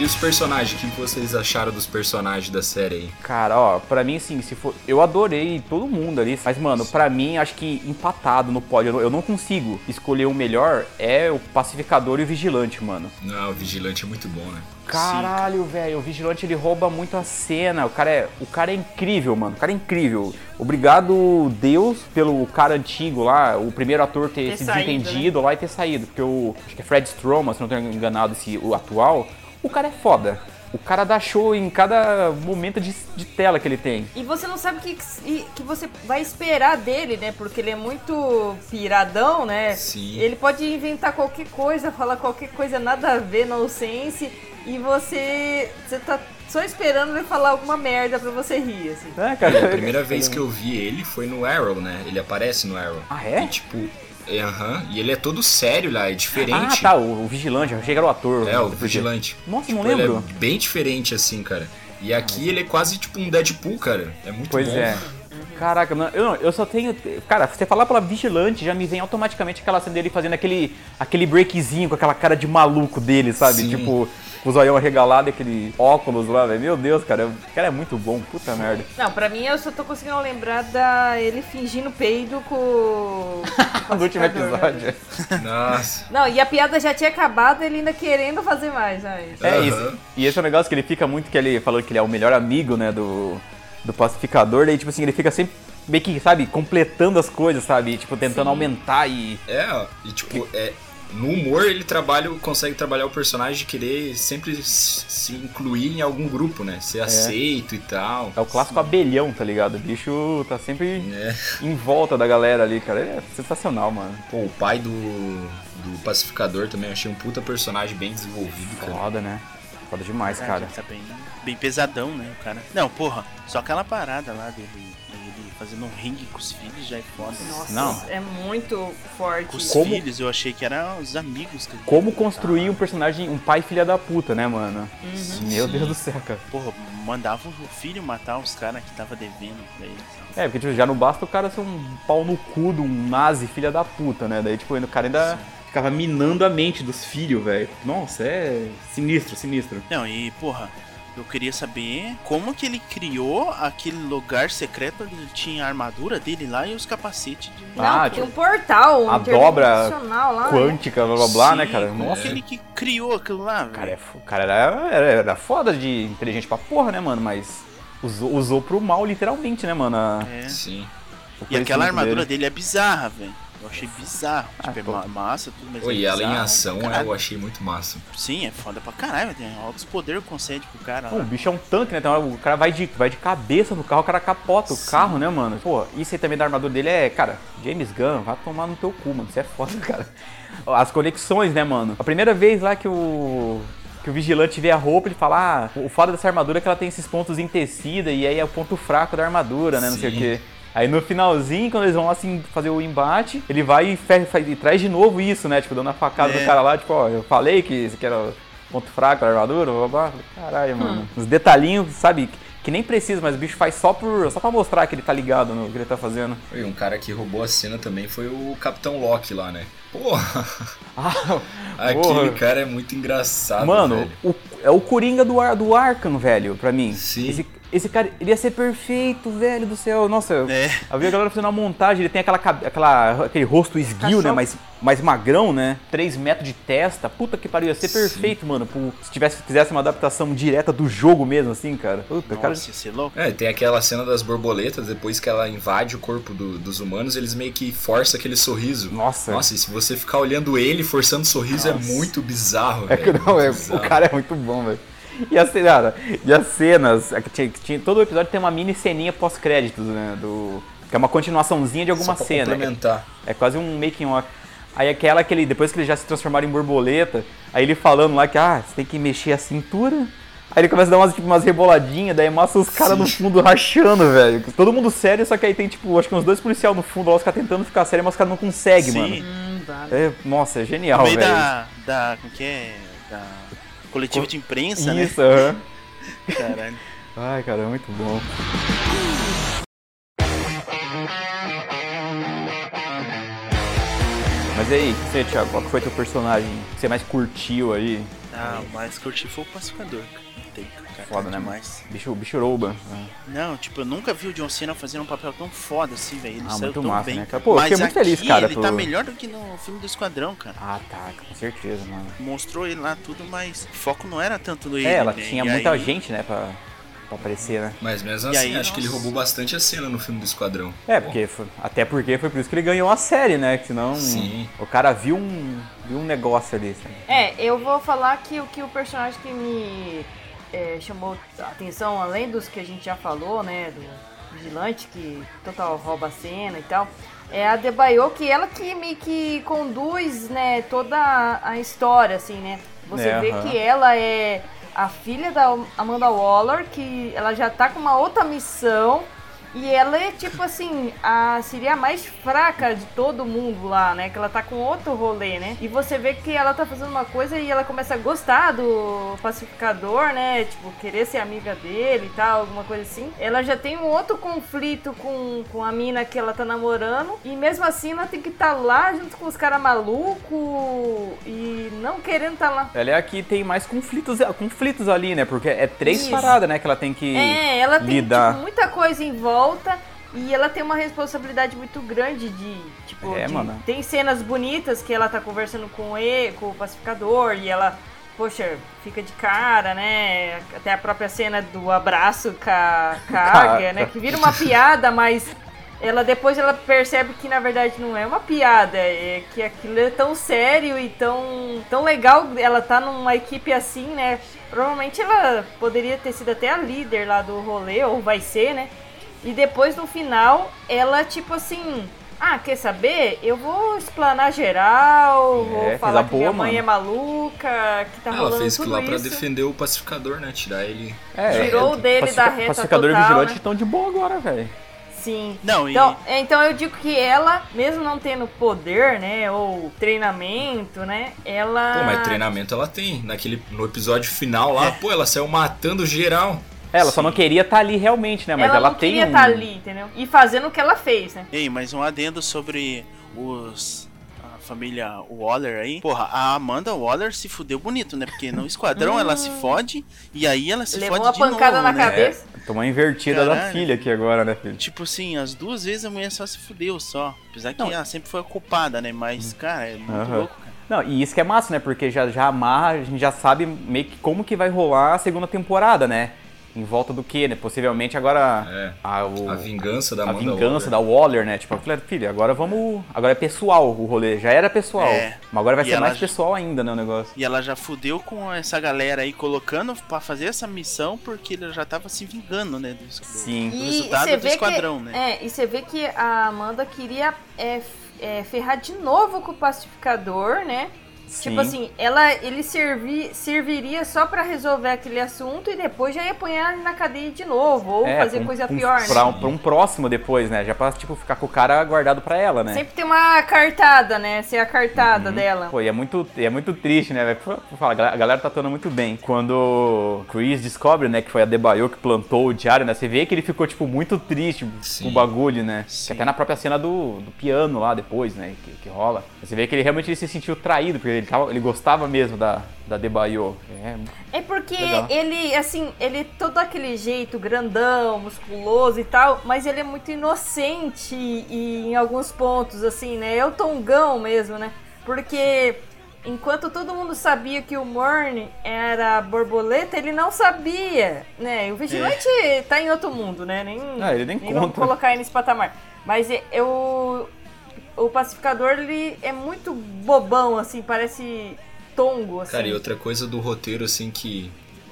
E os personagens, o que vocês acharam dos personagens da série aí? Cara, ó, pra mim, assim, se for. Eu adorei todo mundo ali. Mas, mano, pra mim, acho que empatado no pódio, eu não consigo escolher o melhor. É o pacificador e o vigilante, mano. Não, o vigilante é muito bom, né? Caralho, velho, o vigilante ele rouba muito a cena. O cara é, o cara é incrível, mano. O cara é incrível. Obrigado Deus pelo cara antigo lá, o primeiro ator ter, ter se saído, desentendido né? lá e ter saído, porque o acho que é Fred Stroman, se não estou enganado, esse o atual, o cara é foda. O cara dá show em cada momento de, de tela que ele tem. E você não sabe o que, que você vai esperar dele, né? Porque ele é muito piradão, né? Sim. Ele pode inventar qualquer coisa, falar qualquer coisa nada a ver, nonsense. e você, você tá só esperando ele falar alguma merda pra você rir, assim. É, cara. A primeira vez que eu vi ele foi no Arrow, né? Ele aparece no Arrow. Ah, é? E, tipo, Aham, uhum. e ele é todo sério lá, é diferente. Ah, tá, o, o vigilante, eu achei que era o ator. É, o vigilante. Nossa, tipo, não lembro. Ele é bem diferente assim, cara. E aqui ele é quase tipo um Deadpool, cara. É muito pois bom. Pois é. Caraca, não, eu, não, eu só tenho. Cara, você falar pela vigilante, já me vem automaticamente aquela cena dele fazendo aquele, aquele breakzinho com aquela cara de maluco dele, sabe? Sim. Tipo, com o zoião arregalado e aquele óculos lá, velho. Meu Deus, cara, o cara é muito bom, puta merda. Não, pra mim eu só tô conseguindo lembrar da ele fingindo peido com. <laughs> no último episódio. Nossa. Não, e a piada já tinha acabado, ele ainda querendo fazer mais, né? É uhum. isso. E esse é um negócio que ele fica muito que ele falou que ele é o melhor amigo, né, do, do pacificador, daí tipo assim, ele fica sempre meio que, sabe, completando as coisas, sabe? tipo, tentando Sim. aumentar e. É, e tipo, é, no humor ele trabalha, consegue trabalhar o personagem de querer sempre se incluir em algum grupo, né? Ser é. aceito e tal. É o clássico Sim. abelhão, tá ligado? O bicho tá sempre é. em volta da galera ali, cara. Ele é sensacional, mano. Pô, o pai do, do pacificador também, eu achei um puta personagem bem desenvolvido, cara. Foda, né? Foda demais, é, cara. Tá bem, bem pesadão, né, o cara. Não, porra, só aquela parada lá dele fazendo um ringue com os filhos já é foda. Nossa, não. é muito forte. Com os como... filhos, eu achei que eram os amigos. Que como construir um personagem, um pai filha da puta, né, mano? Uhum. Meu Deus do céu, cara. Porra, mandava o filho matar os caras que tava devendo pra eles. É, porque tipo, já não basta o cara ser um pau no cu de um nazi filha da puta, né? Daí, tipo, o cara ainda... Sim ficava minando a mente dos filhos, velho. Nossa, é sinistro, sinistro. Não, e porra, eu queria saber como que ele criou aquele lugar secreto onde tinha a armadura dele lá e os capacetes de. Não, ah, tinha um portal, um a dobra lá, né? quântica, blá blá blá, Sim, né, cara? Como Nossa. aquele que criou aquilo lá, velho? Cara, é, o cara era, era, era foda de inteligente pra porra, né, mano? Mas usou, usou pro mal, literalmente, né, mano? A... É. Sim. E aquela armadura dele, dele é bizarra, velho. Eu achei bizarro. Ah, tipo, é massa, tudo, mas. Oi, é e ela em ação eu achei muito massa. Sim, é foda pra caralho, tem altos poderes concede pro cara. Pô, o bicho é um tanque, né? Então, o cara vai de, vai de cabeça no carro, o cara capota Sim. o carro, né, mano? Pô, isso aí também da armadura dele é, cara, James Gunn, vai tomar no teu cu, mano. Isso é foda, <laughs> cara. As conexões, né, mano? A primeira vez lá que o que o vigilante vê a roupa, ele fala: Ah, o foda dessa armadura é que ela tem esses pontos em tecida e aí é o ponto fraco da armadura, né? Não sei o quê. Aí no finalzinho, quando eles vão assim fazer o embate, ele vai e, faz, faz, e traz de novo isso, né? Tipo, dando a facada é. do cara lá, tipo, ó, eu falei que isso aqui era ponto fraco da armadura, blá blá. Caralho, mano. Hum. Uns detalhinhos, sabe? Que nem precisa, mas o bicho faz só, por, só pra mostrar que ele tá ligado no que ele tá fazendo. E um cara que roubou a cena também foi o Capitão Loki lá, né? Porra! Ah, <laughs> Aquele porra. cara é muito engraçado, Mano, o, é o Coringa do, Ar, do Arkham, velho, pra mim. Sim. Esse, esse cara, ele ia ser perfeito, velho do céu. Nossa, é. eu vi a galera fazendo uma montagem, ele tem aquela, aquela, aquele rosto esguio, né? Mais, mais magrão, né? 3 metros de testa. Puta que pariu, ia ser Sim. perfeito, mano. se tivesse, fizesse uma adaptação direta do jogo mesmo, assim, cara. Puta, Nossa, cara. Ia ser louco. É, tem aquela cena das borboletas, depois que ela invade o corpo do, dos humanos, eles meio que forçam aquele sorriso. Nossa. Nossa, e se você ficar olhando ele forçando o sorriso, é Nossa. é muito bizarro, é velho. Que não, é, o cara é muito bom, velho. E as, cara, e as cenas, é tinha, tinha, todo o episódio tem uma mini ceninha pós-créditos, né? Do, que é uma continuaçãozinha de alguma Só cena. Complementar. É, é quase um making off. Aí aquela que ele, depois que ele já se transformaram em borboleta, aí ele falando lá que, ah, você tem que mexer a cintura. Aí ele começa a dar umas, tipo, umas reboladinhas, daí mostra os caras no fundo rachando, velho. Todo mundo sério, só que aí tem, tipo, acho que uns dois policiais no fundo lá, os caras tentando ficar sério, mas os caras não conseguem, mano. Hum, é, nossa, é genial, velho. No meio da, da, como que é? Da coletivo de imprensa, Isso, né? Isso, -huh. <laughs> Caralho. Ai, cara, é muito bom. Mas aí, você, Thiago, qual foi teu personagem que você mais curtiu aí? Ah, o mais curti foi o pacificador, Tem, cara. Foda, né? Mais. Bicho, bicho rouba. Não, tipo, eu nunca vi o John Cena fazendo um papel tão foda assim, velho. Ele ah, saiu tão massa, bem. Né, cara? Pô, Mas eu fiquei muito feliz, cara. Ele tá melhor do que no filme do Esquadrão, cara. Ah, tá, com certeza, mano. Mostrou ele lá tudo, mas o foco não era tanto no é, ele. É, ela né? tinha e muita aí... gente, né, pra pra aparecer, né? Mas mesmo assim, aí, acho nossa... que ele roubou bastante a cena no filme do Esquadrão. É, porque foi, até porque foi por isso que ele ganhou a série, né? Que senão Sim. o cara viu um, viu um negócio ali. Sabe? É, eu vou falar que o que o personagem que me é, chamou a atenção, além dos que a gente já falou, né? Do vigilante que total rouba a cena e tal. É a Debaio, que ela que meio que conduz, né, toda a história, assim, né? Você é, vê que ela é a filha da Amanda Waller, que ela já tá com uma outra missão e ela é tipo assim, a seria a mais fraca de todo mundo lá, né? Que ela tá com outro rolê, né? E você vê que ela tá fazendo uma coisa e ela começa a gostar do pacificador, né? Tipo, querer ser amiga dele e tal, alguma coisa assim. Ela já tem um outro conflito com, com a mina que ela tá namorando. E mesmo assim ela tem que estar tá lá junto com os caras malucos e não querendo estar tá lá. Ela é a que tem mais conflitos, conflitos ali, né? Porque é três paradas, né? Que ela tem que. É, ela tem tipo, muita coisa em volta volta e ela tem uma responsabilidade muito grande de, tipo, é, de, tem cenas bonitas que ela tá conversando com o, e, com o pacificador e ela, poxa, fica de cara, né? Até a própria cena do abraço com a, <laughs> águia, né? Que vira uma <laughs> piada, mas ela depois ela percebe que na verdade não é uma piada, é que aquilo é tão sério e tão, tão legal ela tá numa equipe assim, né? Provavelmente ela poderia ter sido até a líder lá do rolê, ou vai ser, né? E depois no final, ela tipo assim. Ah, quer saber? Eu vou explanar geral, é, vou falar que boa, minha mãe mano. é maluca, que tá Ela fez aquilo lá isso. pra defender o pacificador, né? Tirar ele. É, Tirou é, dele pacifica, da reta pacificador total, e vigilante né? estão de boa agora, velho. Sim. Não, e... então, é, então eu digo que ela, mesmo não tendo poder, né, ou treinamento, né, ela... Pô, mas treinamento ela tem. Naquele, no episódio final lá, é. pô, ela saiu matando geral. Ela Sim. só não queria estar tá ali realmente, né? Mas ela, ela não tem. queria estar tá ali, entendeu? E fazendo o que ela fez, né? Ei, mas um adendo sobre os a família Waller aí. Porra, a Amanda Waller se fudeu bonito, né? Porque no esquadrão ela se <laughs> hum. fode e aí ela se Levou fode uma pancada novo, na né? cabeça. É, tomou invertida Caralho. da filha aqui agora, né, filho? Tipo assim, as duas vezes a mulher só se fudeu só. Apesar que não. ela sempre foi a culpada, né? Mas, cara, é muito uhum. louco, cara. Não, e isso que é massa, né? Porque já, já amarra, a gente já sabe meio que como que vai rolar a segunda temporada, né? Em volta do que, né? Possivelmente agora é, a, o, a vingança da a vingança Waller. da Waller, né? Tipo, eu falei, filha, agora vamos, agora é pessoal o rolê, já era pessoal, é. mas agora vai e ser mais já, pessoal ainda, né, o negócio. E ela já fudeu com essa galera aí colocando para fazer essa missão porque ele já tava se vingando, né, do, Sim. do resultado do esquadrão, que, né? É, e você vê que a Amanda queria é, é, ferrar de novo com o pacificador, né? Sim. Tipo assim, ela, ele servi, serviria só para resolver aquele assunto e depois já ia apanhar na cadeia de novo, ou é, fazer um, coisa um, pior, pra, né? Pra um próximo depois, né? Já pra, tipo, ficar com o cara guardado pra ela, né? Sempre tem uma cartada, né? Ser a cartada uhum. dela. Pô, e é muito, é muito triste, né? A galera tá atuando muito bem. Quando o Chris descobre, né, que foi a Debaio que plantou o diário, né? Você vê que ele ficou, tipo, muito triste Sim. com o bagulho, né? Sim. Que até na própria cena do, do piano lá depois, né? Que, que rola. Você vê que ele realmente ele se sentiu traído, porque ele, tava, ele gostava mesmo da, da Debaio. É, é porque legal. ele, assim, ele todo aquele jeito grandão, musculoso e tal, mas ele é muito inocente e, em alguns pontos, assim, né? É o tongão mesmo, né? Porque enquanto todo mundo sabia que o Morne era borboleta, ele não sabia, né? O Vigilante é. tá em outro mundo, né? Nem, ah, ele nem, nem conta. vamos colocar ele nesse patamar. Mas eu o pacificador ele é muito bobão, assim, parece tongo, assim. Cara, e outra coisa do roteiro, assim, que.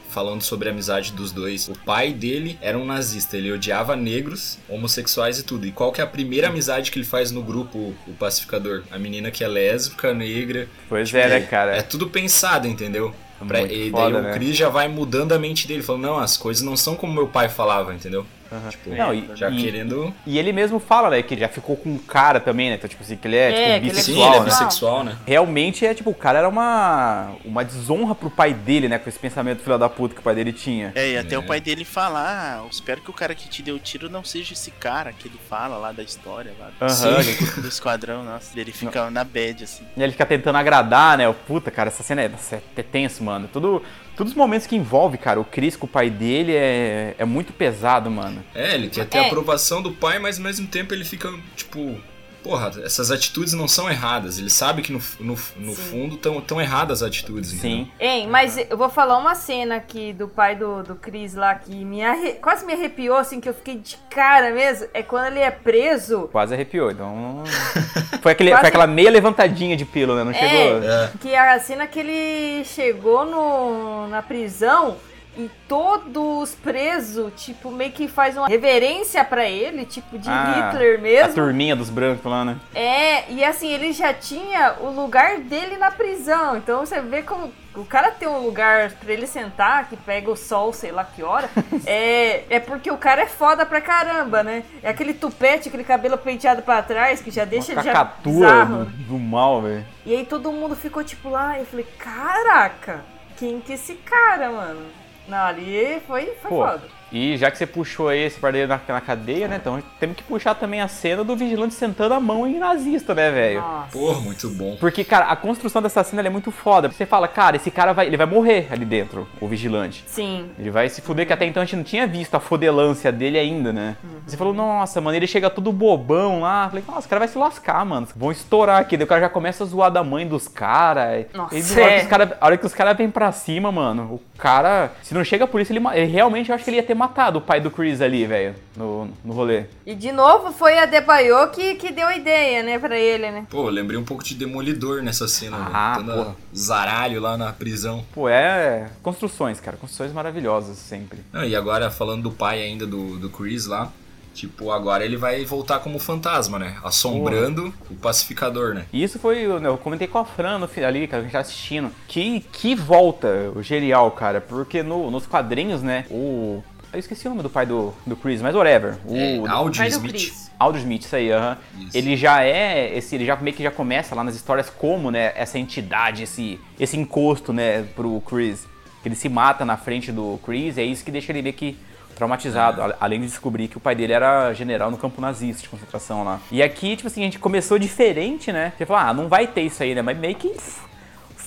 Falando sobre a amizade dos dois. O pai dele era um nazista, ele odiava negros, homossexuais e tudo. E qual que é a primeira amizade que ele faz no grupo, o pacificador? A menina que é lésbica, negra. Pois tipo, é, né, cara? É tudo pensado, entendeu? Pra, e daí foda, o né? Chris já vai mudando a mente dele, falando, não, as coisas não são como meu pai falava, entendeu? Uhum. Tipo, não, e, já e, querendo. E ele mesmo fala, né, que já ficou com um cara também, né? Então, tipo assim, que ele é, é tipo, bissexual. Sim, ele é né? bissexual, né? Realmente é, tipo, o cara era uma, uma desonra pro pai dele, né? Com esse pensamento filho da puta que o pai dele tinha. É, e até é. o pai dele fala, ah, espero que o cara que te deu o tiro não seja esse cara que ele fala lá da história, lá do, uhum. do esquadrão, nossa. Ele fica não. na bad, assim. E ele fica tentando agradar, né? Puta, cara, essa cena é, é tenso, mano. Tudo Todos os momentos que envolve, cara, o Chris com o pai dele é, é muito pesado, mano. É, ele quer ter é. a aprovação do pai, mas ao mesmo tempo ele fica, tipo, porra, essas atitudes não são erradas. Ele sabe que no, no, no fundo estão tão erradas as atitudes. Sim. Hein, mas eu vou falar uma cena aqui do pai do, do Chris lá que me arre... quase me arrepiou, assim, que eu fiquei de cara mesmo. É quando ele é preso. Quase arrepiou, então. foi, aquele, quase... foi aquela meia levantadinha de pelo, né? Não é, chegou. É. Que a cena que ele chegou no, na prisão e todos presos, tipo, meio que faz uma reverência para ele, tipo, de ah, Hitler mesmo. A turminha dos brancos lá, né? É, e assim, ele já tinha o lugar dele na prisão. Então você vê como o cara tem um lugar para ele sentar, que pega o sol, sei lá que hora, <laughs> é, é porque o cara é foda pra caramba, né? É aquele tupete, aquele cabelo penteado para trás, que já deixa ele já bizarro. Do, do mal, velho. E aí todo mundo ficou tipo lá, eu falei, caraca, quem que é esse cara, mano? Não, ali foi, foi Pô, foda. E já que você puxou aí esse pardeiro na, na cadeia, né? Então temos que puxar também a cena do vigilante sentando a mão em nazista, né, velho? Porra, muito bom. Porque, cara, a construção dessa cena é muito foda. Você fala, cara, esse cara vai, ele vai morrer ali dentro, o vigilante. Sim. Ele vai se fuder, que até então a gente não tinha visto a fodelância dele ainda, né? Uhum. Você falou, nossa, mano, ele chega todo bobão lá. Falei, nossa, o cara vai se lascar, mano. Vão estourar aqui. Daí o cara já começa a zoar da mãe dos caras. Nossa, é. a hora que os caras vêm pra cima, mano, o cara, se não chega por isso, ele, ele realmente eu acho que ele ia ter matado o pai do Chris ali, velho, no, no rolê. E de novo foi a Debaio que, que deu a ideia, né, pra ele, né? Pô, lembrei um pouco de Demolidor nessa cena, ah, né? zaralho lá na prisão. Pô, é construções, cara, construções maravilhosas sempre. Não, e agora falando do pai ainda do, do Chris lá, Tipo, agora ele vai voltar como fantasma, né? Assombrando Porra. o pacificador, né? E isso foi, eu comentei com a Fran no, ali, cara, que a gente tá assistindo. Que, que volta o genial, cara. Porque no, nos quadrinhos, né? O. Eu esqueci o nome do pai do, do Chris, mas whatever. O é, Aldrin Smith. Aldrin Smith, isso aí, aham. Uh -huh. Ele já é, esse, ele já meio que já começa lá nas histórias como, né, essa entidade, esse, esse encosto, né, pro Chris. Que ele se mata na frente do Chris, e é isso que deixa ele meio que traumatizado, além de descobrir que o pai dele era general no campo nazista de concentração lá. E aqui, tipo assim, a gente começou diferente, né? Você falou, ah, não vai ter isso aí, né? Mas meio que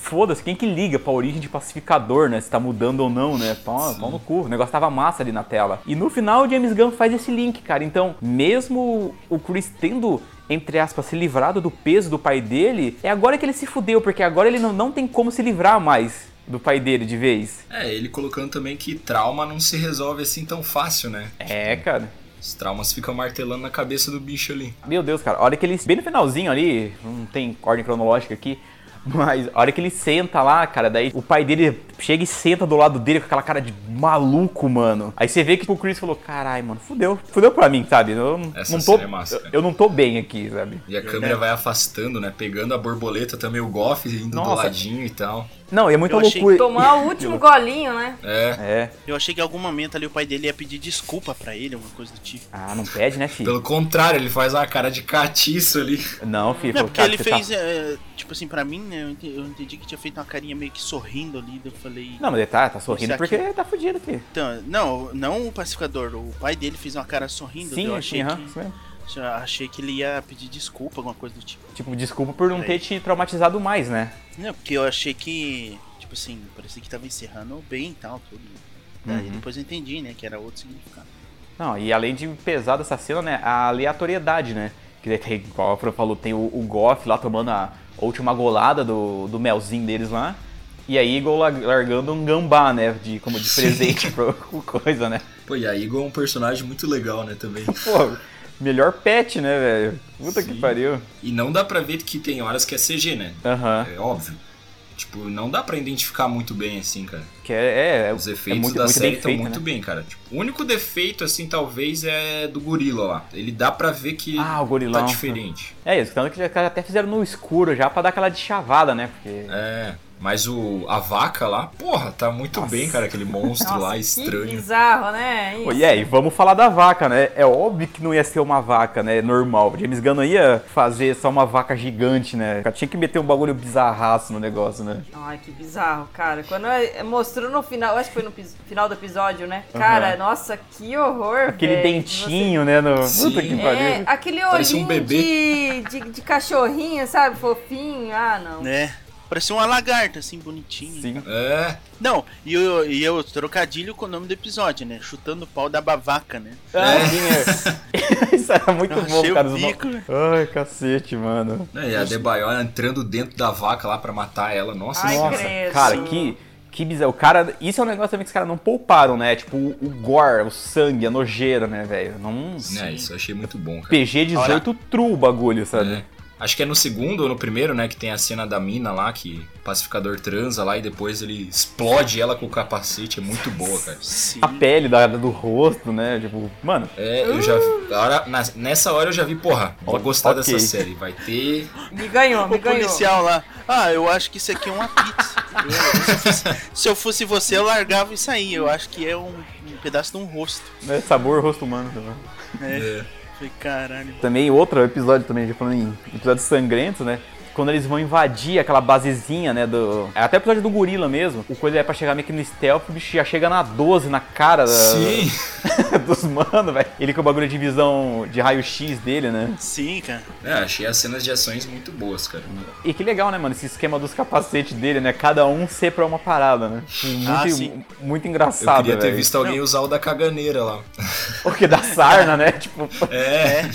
foda-se, quem que liga pra origem de pacificador, né? Se tá mudando ou não, né? Pau, pau no cu, o negócio tava massa ali na tela. E no final o James Gunn faz esse link, cara. Então, mesmo o Chris tendo entre aspas, se livrado do peso do pai dele, é agora que ele se fudeu, porque agora ele não, não tem como se livrar mais do pai dele de vez. É, ele colocando também que trauma não se resolve assim tão fácil, né? É, cara. Os traumas ficam martelando na cabeça do bicho ali. Meu Deus, cara, a hora que ele. Bem no finalzinho ali, não tem ordem cronológica aqui, mas a hora que ele senta lá, cara, daí o pai dele chega e senta do lado dele com aquela cara de maluco, mano. Aí você vê que o Chris falou: caralho, mano, fudeu. Fudeu pra mim, sabe? Eu Essa não tô. É massa, eu, eu, não tô bem aqui, sabe? E a câmera é. vai afastando, né? Pegando a borboleta também, o Goff indo Nossa. do ladinho e tal. Não, e é muita loucura. Tomar o último <laughs> golinho, né? É. é. Eu achei que em algum momento ali o pai dele ia pedir desculpa pra ele, alguma coisa do tipo. Ah, não pede, né, filho? Pelo contrário, ele faz uma cara de catiço ali. Não, filho. Não, porque ele fez, tá... é, tipo assim, pra mim, né, eu entendi, eu entendi, que tinha feito uma carinha meio que sorrindo ali, eu falei... Não, mas ele tá, tá sorrindo porque aqui... tá fudido, filho. Então, não, não o pacificador, o pai dele fez uma cara sorrindo, sim, eu achei sim, que... Uhum, achei que ele ia pedir desculpa, alguma coisa do tipo. Tipo, desculpa por não ter te traumatizado mais, né? Não, porque eu achei que tipo assim, parecia que tava encerrando bem e tal, tudo. Daí uhum. depois eu entendi, né, que era outro significado. Não, e além de pesar dessa cena, né, a aleatoriedade, né? Que tem, igual a Fran falou, tem o, o Goff lá tomando a última golada do, do melzinho deles lá. E a Eagle largando um gambá, né? De, como de presente pra <laughs> coisa, né? Pô, e a Eagle é um personagem muito legal, né, também. <laughs> Pô, melhor pet, né, velho? Puta Sim. que pariu. E não dá pra ver que tem horas que é CG, né? Aham. Uhum. É óbvio. Tipo, não dá para identificar muito bem, assim, cara. Que é, é Os efeitos é muito, da muito série estão muito né? bem, cara. Tipo, o único defeito, assim, talvez, é do gorila lá. Ele dá pra ver que ah, o gorilão. tá diferente. É isso, tanto que já, até fizeram no escuro já pra dar aquela de chavada, né? Porque... É. Mas o, a vaca lá, porra, tá muito Nossa. bem, cara, aquele monstro Nossa, lá estranho. Que bizarro, né? Isso. E aí, vamos falar da vaca, né? É óbvio que não ia ser uma vaca, né? Normal. James Gunn não ia fazer só uma vaca gigante, né? Tinha que meter um bagulho bizarraço no negócio, né? Ai, que bizarro, cara. Quando mostrou no final, acho que foi no final do episódio, né? Cara, uhum. nossa, que horror, Aquele véio, dentinho, você... né? No... Puta que pariu. É, aquele olhinho um de, de, de cachorrinho, sabe? Fofinho. Ah, não. É. Parecia uma lagarta, assim, bonitinha. Sim. É. Não, e o, e o trocadilho com o nome do episódio, né? Chutando o pau da bavaca, né? Ah, é. <laughs> Isso era muito Eu bom, cara. Bico, né? Ai, cacete, mano. É, e a Debaio entrando dentro da vaca lá pra matar ela. Nossa, Ai, nossa. Credo. Cara, que... Que bizarro. O cara. Isso é um negócio também que os caras não pouparam, né? Tipo, o, o gore, o sangue, a nojeira, né, velho? Não. É, isso eu achei muito bom, cara. PG 18 Olha... true o bagulho, sabe? É. Acho que é no segundo ou no primeiro, né? Que tem a cena da mina lá, que o pacificador transa lá e depois ele explode ela com o capacete. É muito boa, cara. Sim. A pele da, do rosto, né? Tipo, mano. É, eu já. Hora, na, nessa hora eu já vi, porra, vou gostar okay. dessa série. Vai ter. Me ganhou, me o ganhou. policial lá. Ah, eu acho que isso aqui é uma pizza. eu, se, eu fosse, se, eu fosse, você, eu largava isso aí. Eu acho que é um, um pedaço de um rosto. É sabor rosto humano também. É. é. Caralho. Também outro episódio também, falando em episódios sangrentos, né? Quando eles vão invadir aquela basezinha, né, do... É até o episódio do gorila mesmo. O coisa é pra chegar meio que no stealth, o bicho já chega na 12, na cara Sim. <laughs> dos mano, velho. Ele com o bagulho de visão de raio-x dele, né? Sim, cara. É, achei as cenas de ações muito boas, cara. E que legal, né, mano, esse esquema dos capacetes dele, né? Cada um ser pra uma parada, né? Muito, ah, sim. muito engraçado, Eu queria ter véio. visto alguém Não. usar o da caganeira lá. <laughs> O que? Da sarna, né? Tipo... É. é.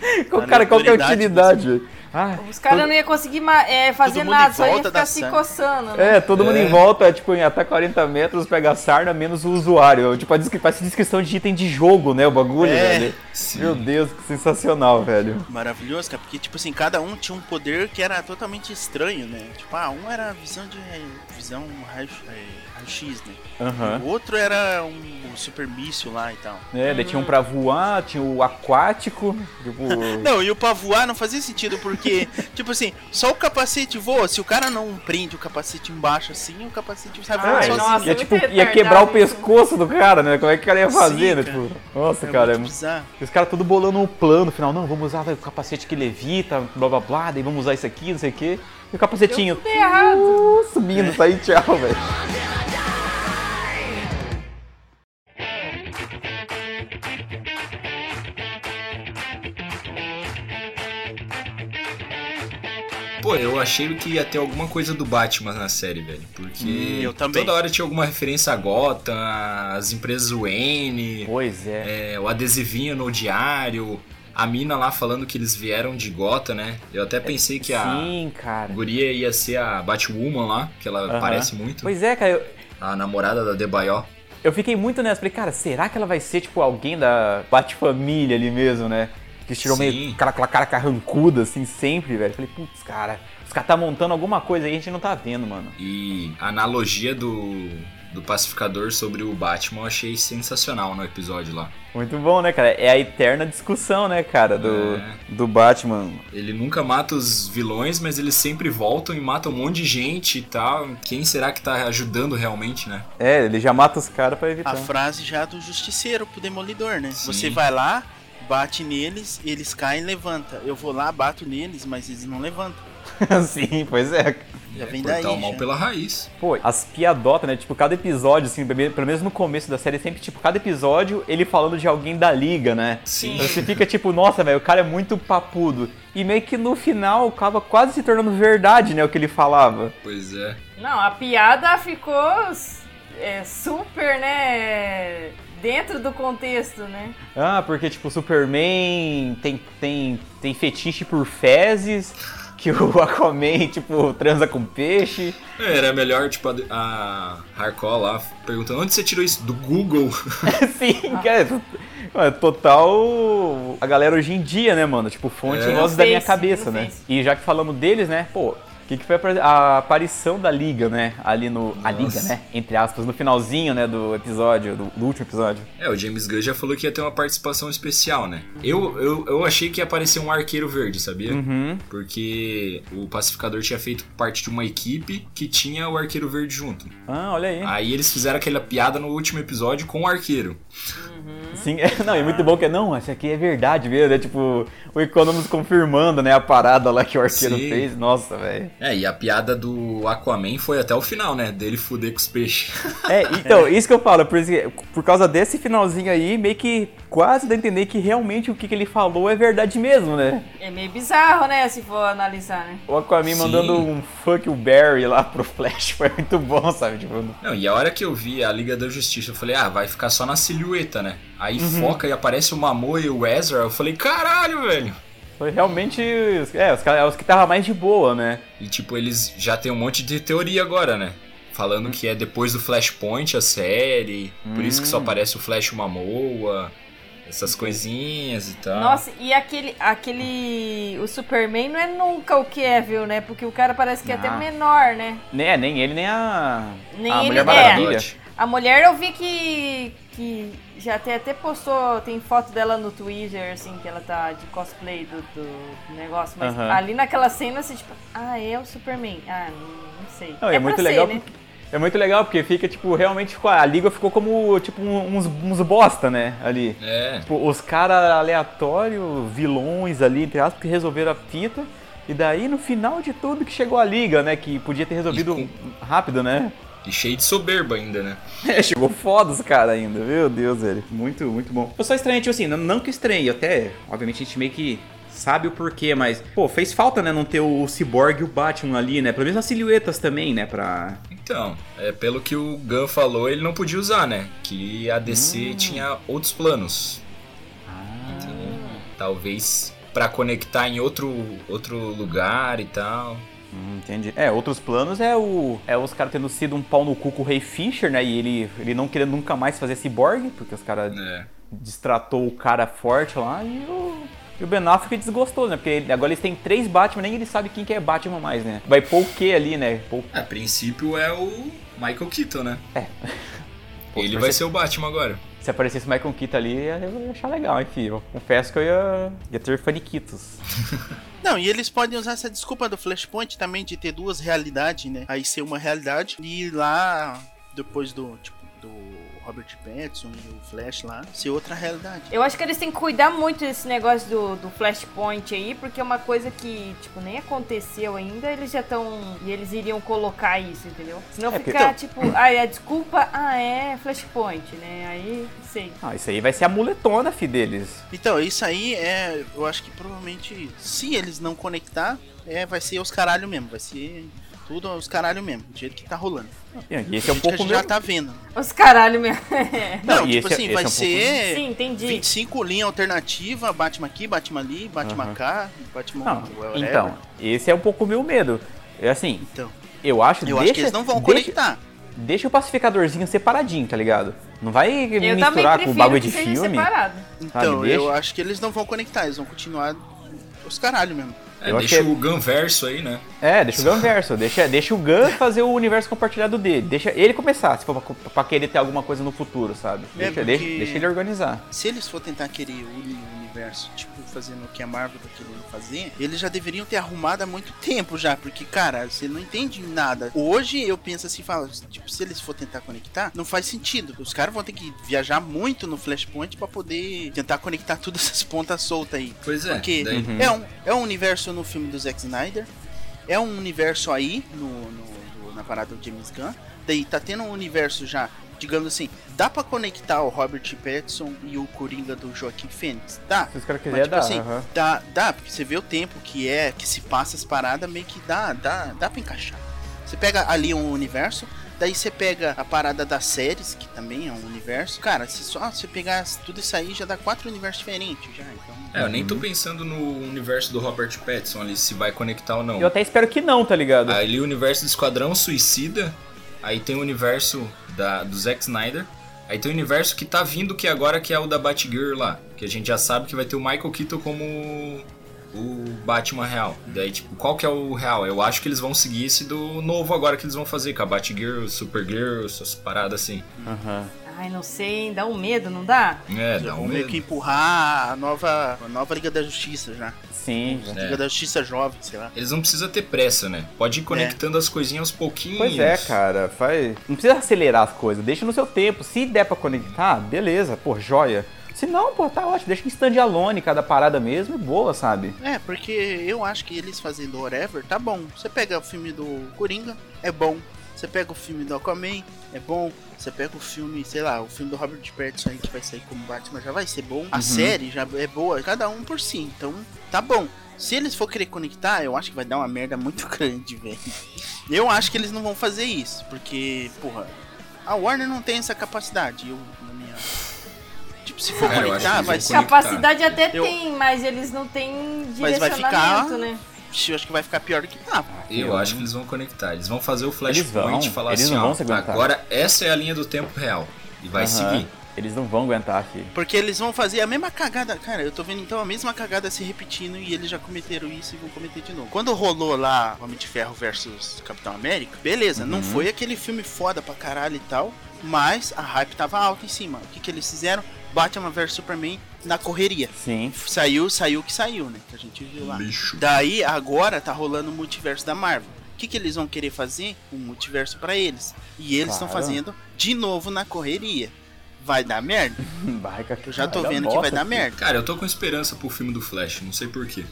<laughs> Qual, cara, qual que é a utilidade, velho? Ah, Os caras todo... não iam conseguir é, fazer nada, só ia ficar se coçando. Né? É, todo é. mundo em volta, tipo, em até 40 metros, pega a sarna, menos o usuário. Tipo, parece descrição de item de jogo, né? O bagulho, é. velho. Sim. Meu Deus, que sensacional, velho. Maravilhoso, cara, porque, tipo assim, cada um tinha um poder que era totalmente estranho, né? Tipo, ah, um era visão de. visão raio-x, né? Uhum. O outro era um, um super míssil lá e tal. É, daí tinha um pra voar, tinha o aquático. Tipo... <laughs> não, e o pra voar não fazia sentido, porque, tipo assim, só o capacete voa. Se o cara não prende o capacete embaixo assim, o capacete sai voando sozinho. Nossa, ia, tipo, ia quebrar o pescoço do cara, né? Como é que o cara ia fazer, Sim, né? Tipo, nossa, é cara. É... Os caras tudo bolando um plano no final. Não, vamos usar o capacete que levita, blá blá blá, daí vamos usar isso aqui, não sei o quê. E o capacetinho. Uh, subindo, tá aí, tchau, velho. Pô, eu achei que ia ter alguma coisa do Batman na série, velho. Porque hum, toda hora tinha alguma referência a Gotham, as empresas Wayne. Pois é. é. O adesivinho no diário. A mina lá falando que eles vieram de Gotham, né? Eu até pensei que a Sim, cara. guria ia ser a Batwoman lá, que ela uh -huh. parece muito. Pois é, cara. Eu... A namorada da Debayó. Eu fiquei muito nessa, falei, cara, será que ela vai ser, tipo, alguém da Batfamília ali mesmo, né? Que tirou Sim. meio aquela, aquela cara carrancuda, assim, sempre, velho. Falei, putz, cara, os caras tá montando alguma coisa aí a gente não tá vendo, mano. E a analogia do, do pacificador sobre o Batman eu achei sensacional no episódio lá. Muito bom, né, cara? É a eterna discussão, né, cara, do, é. do Batman. Ele nunca mata os vilões, mas eles sempre voltam e matam um monte de gente e tal. Quem será que tá ajudando realmente, né? É, ele já mata os caras pra evitar. A frase já do justiceiro pro demolidor, né? Sim. Você vai lá, bate neles, eles caem e levanta. Eu vou lá, bato neles, mas eles não levantam. <laughs> Sim, pois é. Já vem daí. o mal já. pela raiz. Pô, as piadotas, né? Tipo, cada episódio, assim, pelo menos no começo da série, sempre, tipo, cada episódio ele falando de alguém da liga, né? Sim. Então você fica tipo, nossa, velho, o cara é muito papudo. E meio que no final acaba quase se tornando verdade, né? O que ele falava. Pois é. Não, a piada ficou é, super, né? Dentro do contexto, né? Ah, porque tipo, Superman tem, tem, tem fetiche por fezes, que o <laughs> Aquaman, tipo, transa com peixe. É, era melhor, tipo, a, a Hardcore lá perguntando onde você tirou isso? Do Google? <laughs> Sim, cara. É total a galera hoje em dia, né, mano? Tipo, fonte é. da minha cabeça, né? E já que falamos deles, né, pô, que, que foi a, aparição da Liga, né? Ali no. Nossa. A Liga, né? Entre aspas, no finalzinho, né, do episódio, do, do, último episódio. É, o James Gunn já falou que ia ter uma participação especial, né? Eu, eu, eu achei que ia aparecer um arqueiro verde, sabia? Uhum. Porque o pacificador tinha feito parte de uma equipe que tinha o arqueiro verde junto. Ah, olha aí. Aí eles fizeram aquela piada no último episódio com o arqueiro. Uhum. Sim, <laughs> é, não, é muito bom que não, isso aqui é verdade mesmo, é tipo o Economus confirmando, né, a parada lá que o arqueiro Sim. fez. Nossa, velho. É, e a piada do Aquaman foi até o final, né? Dele fuder com os peixes. É, então, isso que eu falo, por, por causa desse finalzinho aí, meio que quase dá a entender que realmente o que, que ele falou é verdade mesmo, né? É meio bizarro, né, se for analisar, né? O Aquaman Sim. mandando um fuck o Barry lá pro Flash <laughs> foi muito bom, sabe? Tipo... Não, e a hora que eu vi a Liga da Justiça, eu falei, ah, vai ficar só na silhueta, né? Aí uhum. foca e aparece o Mamoa e o Ezra, eu falei, caralho, velho! Foi realmente. É, os, é os que tava mais de boa, né? E tipo, eles já tem um monte de teoria agora, né? Falando que é depois do Flashpoint a série, hum. por isso que só hum. aparece o Flash e o Mamoa. Essas coisinhas e tal. Nossa, e aquele, aquele. O Superman não é nunca o Kevin, né? Porque o cara parece que é até Ah. menor, né? Nem, é, nem ele, nem a. Nem a ele, Mulher é. Maravilha. A mulher eu vi que. que já até, até postou, tem foto dela no Twitter, assim, que ela tá de cosplay do, do negócio, mas Aham. ali naquela cena, assim, tipo, ah, é o Superman. Ah, não, não sei. Não, é, muito pra ser, legal. né? É muito legal porque fica, tipo, realmente ficou. A liga ficou como, tipo, uns, uns bosta, né? Ali. É. Tipo, os caras aleatórios, vilões ali, entre aspas, que resolveram a fita. E daí, no final de tudo, que chegou a liga, né? Que podia ter resolvido E rápido, né? E cheio de soberba ainda, né? <laughs> É, chegou foda os caras ainda. Meu Deus, velho. Muito, muito bom. Eu só estranhei, tipo assim, não, não que estranhei, até, obviamente, a gente meio que sabe o porquê, mas, pô, fez falta, né, não ter o Cyborg e o Batman ali, né? Pelo menos as silhuetas também, né, pra... Então, é, pelo que o Gun falou, ele não podia usar, né? Que a DC tinha outros planos. Entendeu? Talvez pra conectar em outro, outro lugar e tal. Hum, entendi. É, outros planos é o é os caras tendo sido um pau no cu com o Ray Fisher, né? E ele, ele não querendo nunca mais fazer Cyborg, porque os caras É. destratou o cara forte lá e o, e o Ben Affleck desgostou, né? Porque ele- agora eles têm três Batman, nem ele sabe quem que é Batman mais, né? Vai pôr o que ali, né? Pôr... A princípio é o Michael Keaton, né? É. <laughs> Pô, ele vai ser o Batman agora. Se aparecesse o Michael Keaton ali, eu ia achar legal, enfim. Eu confesso que eu ia, ia ter faniquitos. <laughs> Não, e eles podem usar essa desculpa do Flashpoint também de ter duas realidades, né? Aí ser uma realidade e ir lá depois do, tipo, do Robert Pattinson e o Flash lá, ser outra realidade. Eu acho que eles têm que cuidar muito desse negócio do, do Flashpoint aí, porque é uma coisa que, tipo, nem aconteceu ainda, eles já estão. E eles iriam colocar isso, entendeu? Senão É, ficar, então- tipo, ai, a desculpa, ah, é Flashpoint, né? Aí, sei. Ah, isso aí vai ser a muletona, fi, deles. Então, isso aí é. Eu acho que provavelmente, se eles não conectar, é, vai ser os caralho mesmo. Vai ser tudo os caralho mesmo, do jeito que tá rolando. E esse é um que a pouco gente meu... já tá vendo. Os caralho mesmo. <laughs> Não, e tipo esse é- assim, esse vai é um pouco- ser Sim, entendi. 25 linha alternativa, Batman aqui, Batman ali, Batman Aham. cá, Batman Não, whatever. então, esse é um pouco o meu medo. É assim, Então, eu acho... eu deixa, acho que eles não vão deixa, conectar. Deixa o pacificadorzinho separadinho, tá ligado? Não vai Eu misturar com prefiro o bagulho que de filme. separado. Então, deixa. eu acho que eles não vão conectar, eles vão continuar os caralho mesmo. É, deixa que é- o Gunverso aí, né? É, deixa o Gun verso, deixa, deixa o Gun <laughs> fazer o universo compartilhado dele. Deixa ele começar, se for pra, pra querer ter alguma coisa no futuro, sabe? É, Deixa, deixa, deixa ele organizar. Se eles for tentar querer unir universo, tipo, fazendo o que a Marvel tá querendo fazer, eles já deveriam ter arrumado há muito tempo já, porque, cara, você não entende nada. Hoje eu penso assim, falo, tipo, se eles for tentar conectar, não faz sentido. Os caras vão ter que viajar muito no Flashpoint pra poder tentar conectar todas essas pontas soltas aí. Pois é. Porque daí- Uhum. é, um, é um universo no filme do Zack Snyder, é um universo aí no, no- no- na parada do James Gunn, daí tá tendo um universo já, digamos assim, dá pra conectar o Robert Pattinson e o Coringa do Joaquim Fênix? Dá. Se os caras Mas, quiserem, tipo dá. assim, dá, dá, porque você vê o tempo que é, que se passa as paradas, meio que dá, dá, dá pra encaixar. Você pega ali um universo, daí você pega a parada das séries, que também é um universo. Cara, se só você pegar tudo isso aí, já dá quatro universos diferentes já, então... É, eu nem Uhum. tô pensando no universo do Robert Pattinson ali, se vai conectar ou não. Eu até espero que não, tá ligado? Ali o universo do Esquadrão Suicida, aí tem o universo da, do Zack Snyder, aí tem o universo que tá vindo que agora que é o da Batgirl lá, que a gente já sabe que vai ter o Michael Keaton como o Batman real. Daí, tipo, qual que é o real? Eu acho que eles vão seguir esse do novo agora que eles vão fazer, com a Batgirl, Supergirl, essas paradas assim. Aham. Ai, não sei, hein? Dá um medo, não dá? É, Já dá um vão meio medo. que empurrar a nova, a nova Liga da Justiça já. Sim. É. Liga da Justiça Jovem, sei lá. Eles não precisam ter pressa, né? Pode ir conectando as coisinhas aos pouquinhos. Pois é, cara. Faz... Não precisa acelerar as coisas, deixa no seu tempo. Se der pra conectar, beleza, pô, joia. Se não, pô, tá ótimo. Deixa em stand-alone cada parada mesmo e boa, sabe? É, porque eu acho que eles fazendo whatever tá bom. Você pega o filme do Coringa, é bom. Você pega o filme do Aquaman, é bom. Você pega o filme, sei lá, o filme do Robert Pattinson aí que vai sair como Batman já vai ser bom. A série já é boa, cada um por si. Então, tá bom. Se eles for querer conectar, eu acho que vai dar uma merda muito <laughs> grande, velho. Eu acho que eles não vão fazer isso, porque, porra, a Warner não tem essa capacidade. Eu, na minha. Tipo, se for É, conectar, vai ser. conectar. Capacidade até Eu- tem, mas eles não têm Mas vai direcionamento, ficar- né? Eu acho que vai ficar pior do que tá. Eu acho que eles vão conectar. Eles vão fazer o Flashpoint e falar eles assim, não ó, agora essa é a linha do tempo real. E vai Aham. seguir. Eles não vão aguentar, filho. Porque eles vão fazer a mesma cagada. Cara, eu tô vendo então a mesma cagada se repetindo e eles já cometeram isso e vão cometer de novo. Quando rolou lá Homem de Ferro versus Capitão América, beleza, uhum. não foi aquele filme foda pra caralho e tal, mas a hype tava alta em cima. O que, que eles fizeram? Batman vs Superman na correria. Sim. Saiu, saiu que saiu, né? Que a gente viu lá. Lixo. Daí agora tá rolando o multiverso da Marvel. O que, que eles vão querer fazer? Um multiverso para eles. E eles estão claro. fazendo de novo na correria. Vai dar merda? <laughs> Vai, cara. Eu já tô vendo que vai dar merda. Cara, eu tô com esperança pro filme do Flash, não sei porquê.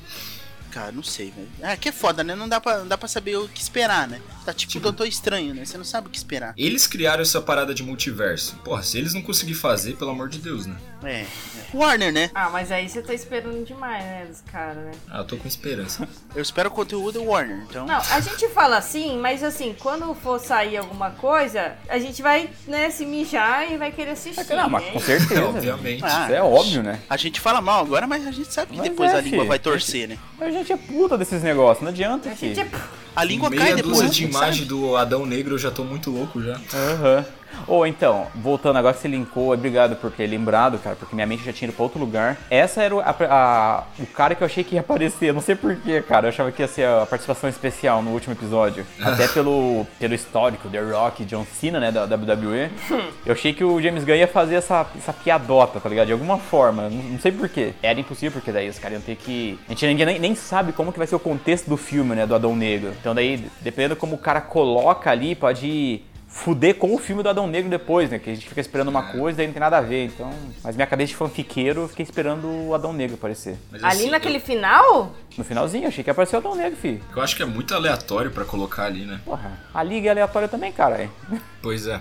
Cara, não sei, velho. Ah, que é foda, né? Não dá, pra, não dá pra saber o que esperar, né? Tá tipo, tipo Doutor Estranho, né? Você não sabe o que esperar. Eles criaram essa parada de multiverso. Porra, se eles não conseguirem fazer, pelo amor de Deus, né? É, é. Warner, né? Ah, mas aí você tá esperando demais, né, dos caras, né? Ah, eu tô com esperança. <laughs> eu espero o conteúdo Warner, então. Não, a gente fala assim, mas assim, quando for sair alguma coisa, a gente vai, né, se mijar e vai querer assistir. Não, mas com certeza. <laughs> Obviamente. Ah, é óbvio, né? A gente fala mal agora, mas a gente sabe que mas depois é, a língua filho, vai torcer, né? A gente é puta desses negócios, não adianta. A gente é a língua Meia cai depois. Meia de imagem do Adão Negro eu já tô muito louco já. Aham. Uhum. Ou então, voltando agora que você linkou, obrigado por ter lembrado, cara, porque minha mente já tinha ido pra outro lugar. Essa era o, a, a, o cara que eu achei que ia aparecer, não sei porquê, cara. Eu achava que ia ser a participação especial no último episódio. <laughs> Até pelo, pelo histórico, The Rock, John Cena, né, da WWE. Eu achei que o James Gunn ia fazer essa, essa piadota, tá ligado? De alguma forma, não, não sei porquê. Era impossível, porque daí os caras iam ter que. A gente ninguém nem, nem sabe como que vai ser o contexto do filme, né, do Adão Negro. Então daí, dependendo como o cara coloca ali, pode fuder com o filme do Adão Negro depois, né? Que a gente fica esperando uma coisa e não tem nada a ver. Então, mas minha cabeça de fanfiqueiro, eu fiquei esperando o Adão Negro aparecer. Mas, ali assim, naquele eu... final? No finalzinho, achei que apareceu o Adão Negro, filho. Eu acho que é muito aleatório para colocar ali, né? Porra, a liga é aleatória também, cara. Pois é.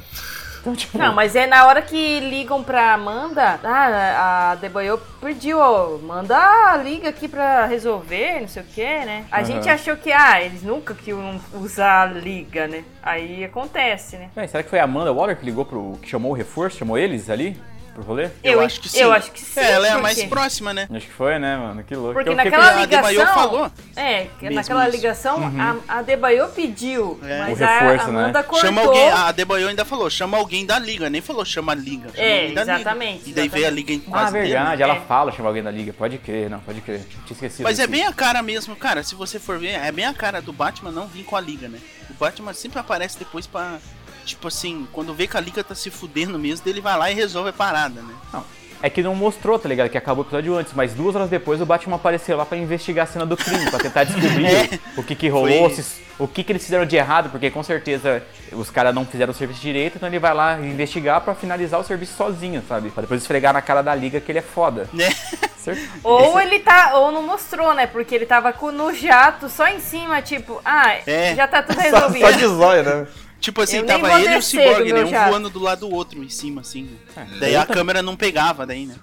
Então, tipo... Não, mas é na hora que ligam pra Amanda, ah, a Deboyo pediu, ó, manda a liga aqui pra resolver, não sei o que, né? A uhum. gente achou que, ah, eles nunca que usar a liga, né? Aí acontece, né? será que foi a Amanda Waller que ligou pro. que chamou o reforço, chamou eles ali? Pro rolê? Eu, eu acho que sim. Eu acho que sim. É, ela é a mais próxima, né? Acho que foi, né, mano? Que louco. Porque naquela ligação. falou. É, naquela ligação uhum. a, a Debaio pediu. É. Mas o reforço, a Amanda né? cortou. Chama alguém, a Debaio ainda falou, chama alguém da liga, nem falou chama a liga. Chama é, exatamente. Liga. E daí veio a liga em quase Ah, verdade, dele. ela é. fala chama alguém da liga. Pode crer, não, pode crer. Tinha esquecido. Mas é bem a cara mesmo, cara. Se você for ver, é bem a cara do Batman não vir com a liga, né? O Batman sempre aparece depois pra. Tipo assim, quando vê que a liga tá se fudendo mesmo, ele vai lá e resolve a parada, né? Não, é que não mostrou, tá ligado? Que acabou o episódio antes, mas duas horas depois o Batman apareceu lá para investigar a cena do crime, para tentar descobrir <laughs> é, o que que rolou, se, o que que eles fizeram de errado, porque com certeza os caras não fizeram o serviço direito, então ele vai lá investigar para finalizar o serviço sozinho, sabe? Pra depois esfregar na cara da liga que ele é foda. Né? <laughs> Ou ele tá, ou não mostrou, né? Porque ele tava no jato só em cima, tipo, ah, é. já tá tudo resolvido. só, só de zóio, né? <laughs> Tipo assim, eu tava ele e o Cyborg, né? Um jato. voando do lado do outro em cima, assim. É, daí a câmera não pegava, daí, né?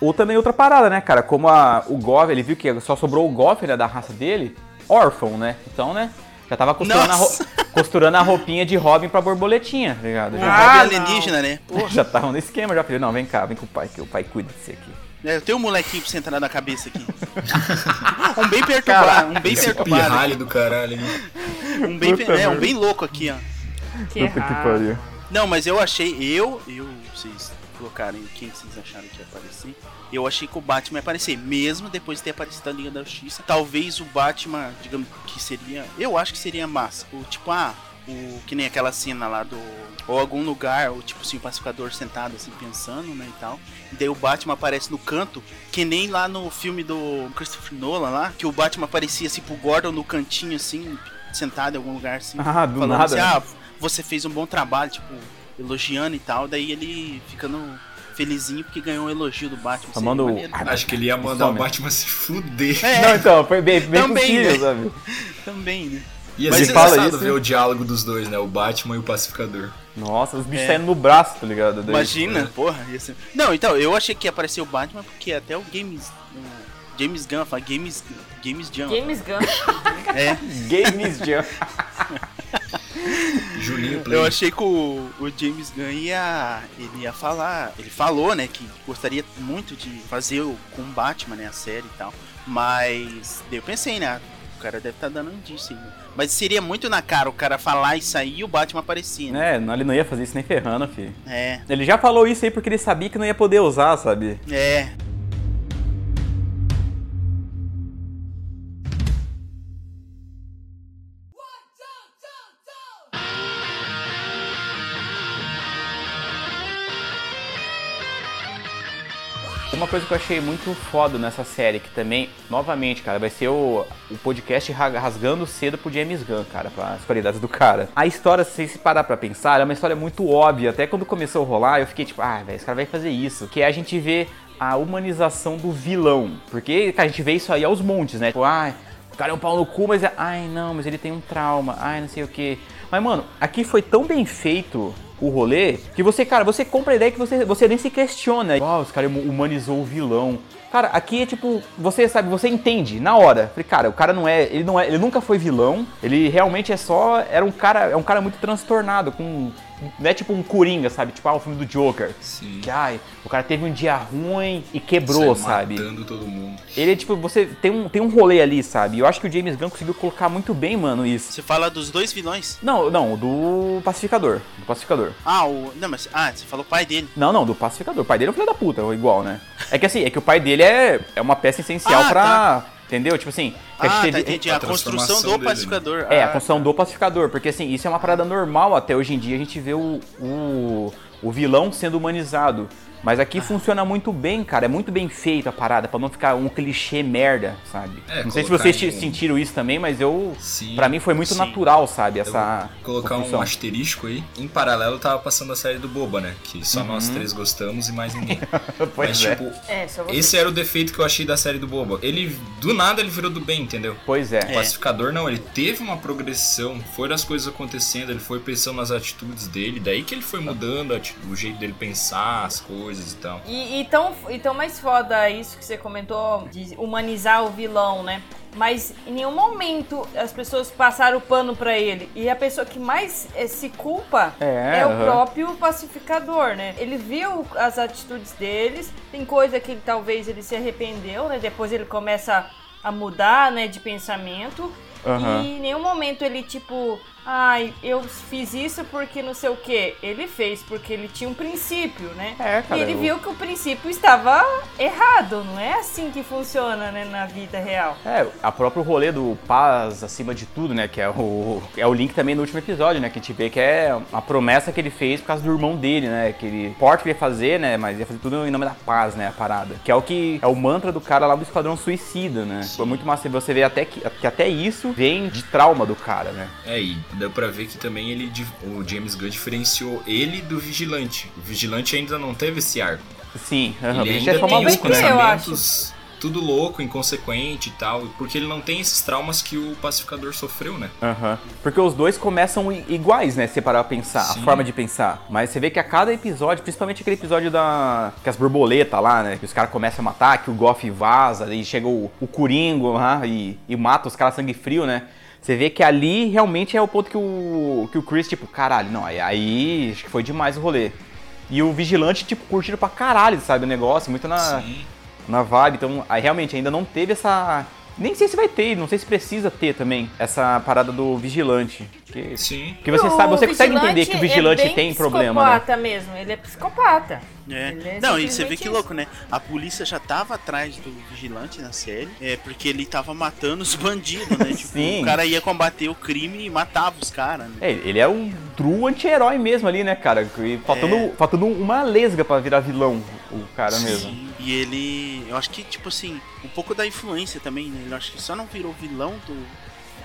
Ou também outra parada, né, cara? Como a, o Goff, ele viu que só sobrou o Goff, né, da raça dele, órfão, né? Então, né? Já tava costurando, a, <laughs> costurando a roupinha de Robin pra borboletinha, tá ligado? Já ah, alienígena, né? Porra. Já tava no esquema, já falei, não, vem cá, vem com o pai, que o pai cuida de você aqui. É, eu tenho um molequinho pra você entrar na cabeça aqui. <laughs> um bem perturbado, um bem perturbado. pirralho do caralho. Um bem, é, um bem louco aqui, ó. Que, Puta que pariu. Não, mas eu achei, eu, eu, vocês colocarem quem vocês acharam que ia aparecer. Eu achei que o Batman ia aparecer, mesmo depois de ter aparecido a Liga da Justiça. Talvez o Batman, digamos que seria. Eu acho que seria massa. O tipo, ah, o que nem aquela cena lá do. Ou algum lugar, ou tipo assim, o pacificador sentado assim, pensando, né, e tal. E daí o Batman aparece no canto, que nem lá no filme do Christopher Nolan lá, que o Batman aparecia assim pro Gordon no cantinho, assim, sentado em algum lugar assim. Ah, do falando nada. assim, ah, você fez um bom trabalho, tipo, elogiando e tal, daí ele ficando felizinho porque ganhou um elogio do Batman. Acho que ele ia mandar o Batman se fuder. É. Não, então, foi bem, bem Também, possível, né? sabe? <laughs> Também, né? Ia Mas ser engraçado ver o diálogo dos dois, né? O Batman e o Pacificador. Nossa, os bichos é. saindo no braço, tá ligado? Daí, Imagina, é. porra. Ia ser... Não, então, eu achei que ia aparecer o Batman porque até o Games. O James Gunn fala Games. Games Gunn. Games Gunn. é. Games Gunn. <laughs> Juninho Play. Eu achei que o, o, James Gunn ia, ele ia falar, ele falou, né, que gostaria muito de fazer o, com o Batman, né, a série e tal. Mas eu pensei, né, cara deve estar tá dando indício aí. Mas seria muito na cara o cara falar isso aí e o Batman aparecer, né? É, ele não ia fazer isso nem ferrando, filho. É. Ele já falou isso aí porque ele sabia que não ia poder usar, sabe? É. Uma coisa que eu achei muito foda nessa série, que também, novamente, cara, vai ser o, o podcast rasgando cedo pro James Gunn, cara, para as qualidades do cara. A história, se você parar pra pensar, é uma história muito óbvia. Até quando começou a rolar, eu fiquei tipo, ah, velho, esse cara vai fazer isso. Que é a gente ver a humanização do vilão. Porque, cara, a gente vê isso aí aos montes, né? Tipo, ah, o cara é um pau no cu, mas é. Ai, não, mas ele tem um trauma. Ai, não sei o que. Mas, mano, aqui foi tão bem feito o rolê, que você, cara, você compra a ideia que você, você nem se questiona. Uau, os caras humanizou o vilão. Cara, aqui é tipo, você sabe, você entende na hora. Falei, cara, o cara não é, ele não é, ele nunca foi vilão. Ele realmente é só, era um cara, é um cara muito transtornado com não é tipo um Coringa, sabe? Tipo, ah, o filme do Joker. Sim. Que, ai, o cara teve um dia ruim e quebrou, Sai sabe? matando todo mundo. Ele é tipo, você tem um, tem um rolê ali, sabe? Eu acho que o James Gunn conseguiu colocar muito bem, mano, isso. Você fala dos dois vilões? Não, não, do Pacificador. Do Pacificador. Ah, o. Não, mas. Ah, você falou o pai dele. Não, não, do Pacificador. O pai dele é um filho da puta, igual, né? É que assim, é que o pai dele é, é uma peça essencial ah, pra. Tá Entendeu? Tipo assim. Ah, tá, teve... entendi. A, a construção do dele, pacificador. Né? É, a construção do pacificador. Porque assim, isso é uma parada normal até hoje em dia. A gente vê o, o, o vilão sendo humanizado. Mas aqui ah. funciona muito bem, cara. É muito bem feito a parada, para não ficar um clichê merda, sabe? É, não sei se vocês um... sentiram isso também, mas eu. Sim, pra mim foi muito sim. natural, sabe? Essa. colocar construção. um asterisco aí. Em paralelo, tava passando a série do Boba, né? Que só uhum. nós três gostamos e mais ninguém. <laughs> mas, é. tipo, é, esse era o defeito que eu achei da série do Boba. Ele, do nada, ele virou do bem, entendeu? Pois é. O pacificador, não, ele teve uma progressão, foram as coisas acontecendo, ele foi pensando nas atitudes dele, daí que ele foi mudando o jeito dele pensar as coisas coisas e tal. E, e, tão, e tão mais foda isso que você comentou, de humanizar o vilão, né? Mas em nenhum momento as pessoas passaram o pano para ele. E a pessoa que mais é, se culpa é, é o próprio pacificador, né? Ele viu as atitudes deles, tem coisa que ele, talvez ele se arrependeu, né? Depois ele começa a mudar, né, de pensamento. Uhum. E em nenhum momento ele, tipo, ai, eu fiz isso porque não sei o que. Ele fez porque ele tinha um princípio, né? É, cara, e ele eu... viu que o princípio estava errado. Não é assim que funciona, né, na vida real. É, a próprio rolê do paz acima de tudo, né? Que é o, é o link também no último episódio, né? Que a gente vê que é a promessa que ele fez por causa do irmão dele, né? Que ele porte que ele ia fazer, né? Mas ia fazer tudo em nome da paz, né? A parada. Que é o que é o mantra do cara lá do Esquadrão Suicida, né? Foi muito massa. Você vê até que, que até isso vem de trauma do cara, né? É, e deu pra ver que também ele, o James Gunn diferenciou ele do Vigilante. O Vigilante ainda não teve esse arco. Sim, uhum. ele ainda tem os pensamentos tudo louco, inconsequente e tal, porque ele não tem esses traumas que o pacificador sofreu, né? Aham. Uhum. Porque os dois começam iguais, né? Se parar a pensar, Sim. a forma de pensar. Mas você vê que a cada episódio, principalmente aquele episódio da. que as borboletas lá, né? Que os caras começam a matar, que o Goff vaza, e chega o, o Coringo lá e, e mata os caras sangue frio, né? Você vê que ali realmente é o ponto que o, que o Chris, tipo, caralho, não, aí, aí acho que foi demais o rolê. E o Vigilante, tipo, curtindo pra caralho, sabe, o negócio, muito na, na vibe. Então, aí realmente ainda não teve essa. Nem sei se vai ter, não sei se precisa ter também essa parada do vigilante. Que, Sim. Que você sabe, você consegue entender que o vigilante é tem problema, né? psicopata mesmo, ele é psicopata. É. é não, e você vê que louco, né? A polícia já tava atrás do vigilante na série, é porque ele tava matando os bandidos, né? <laughs> Tipo, Sim. o cara ia combater o crime e matava os caras, né? É, ele é um true anti-herói mesmo ali, né, cara? Faltando, é. faltando uma lesga para virar vilão, o cara Sim. mesmo. E ele, eu acho que tipo assim, um pouco da influência também, né? Eu acho que só não virou vilão do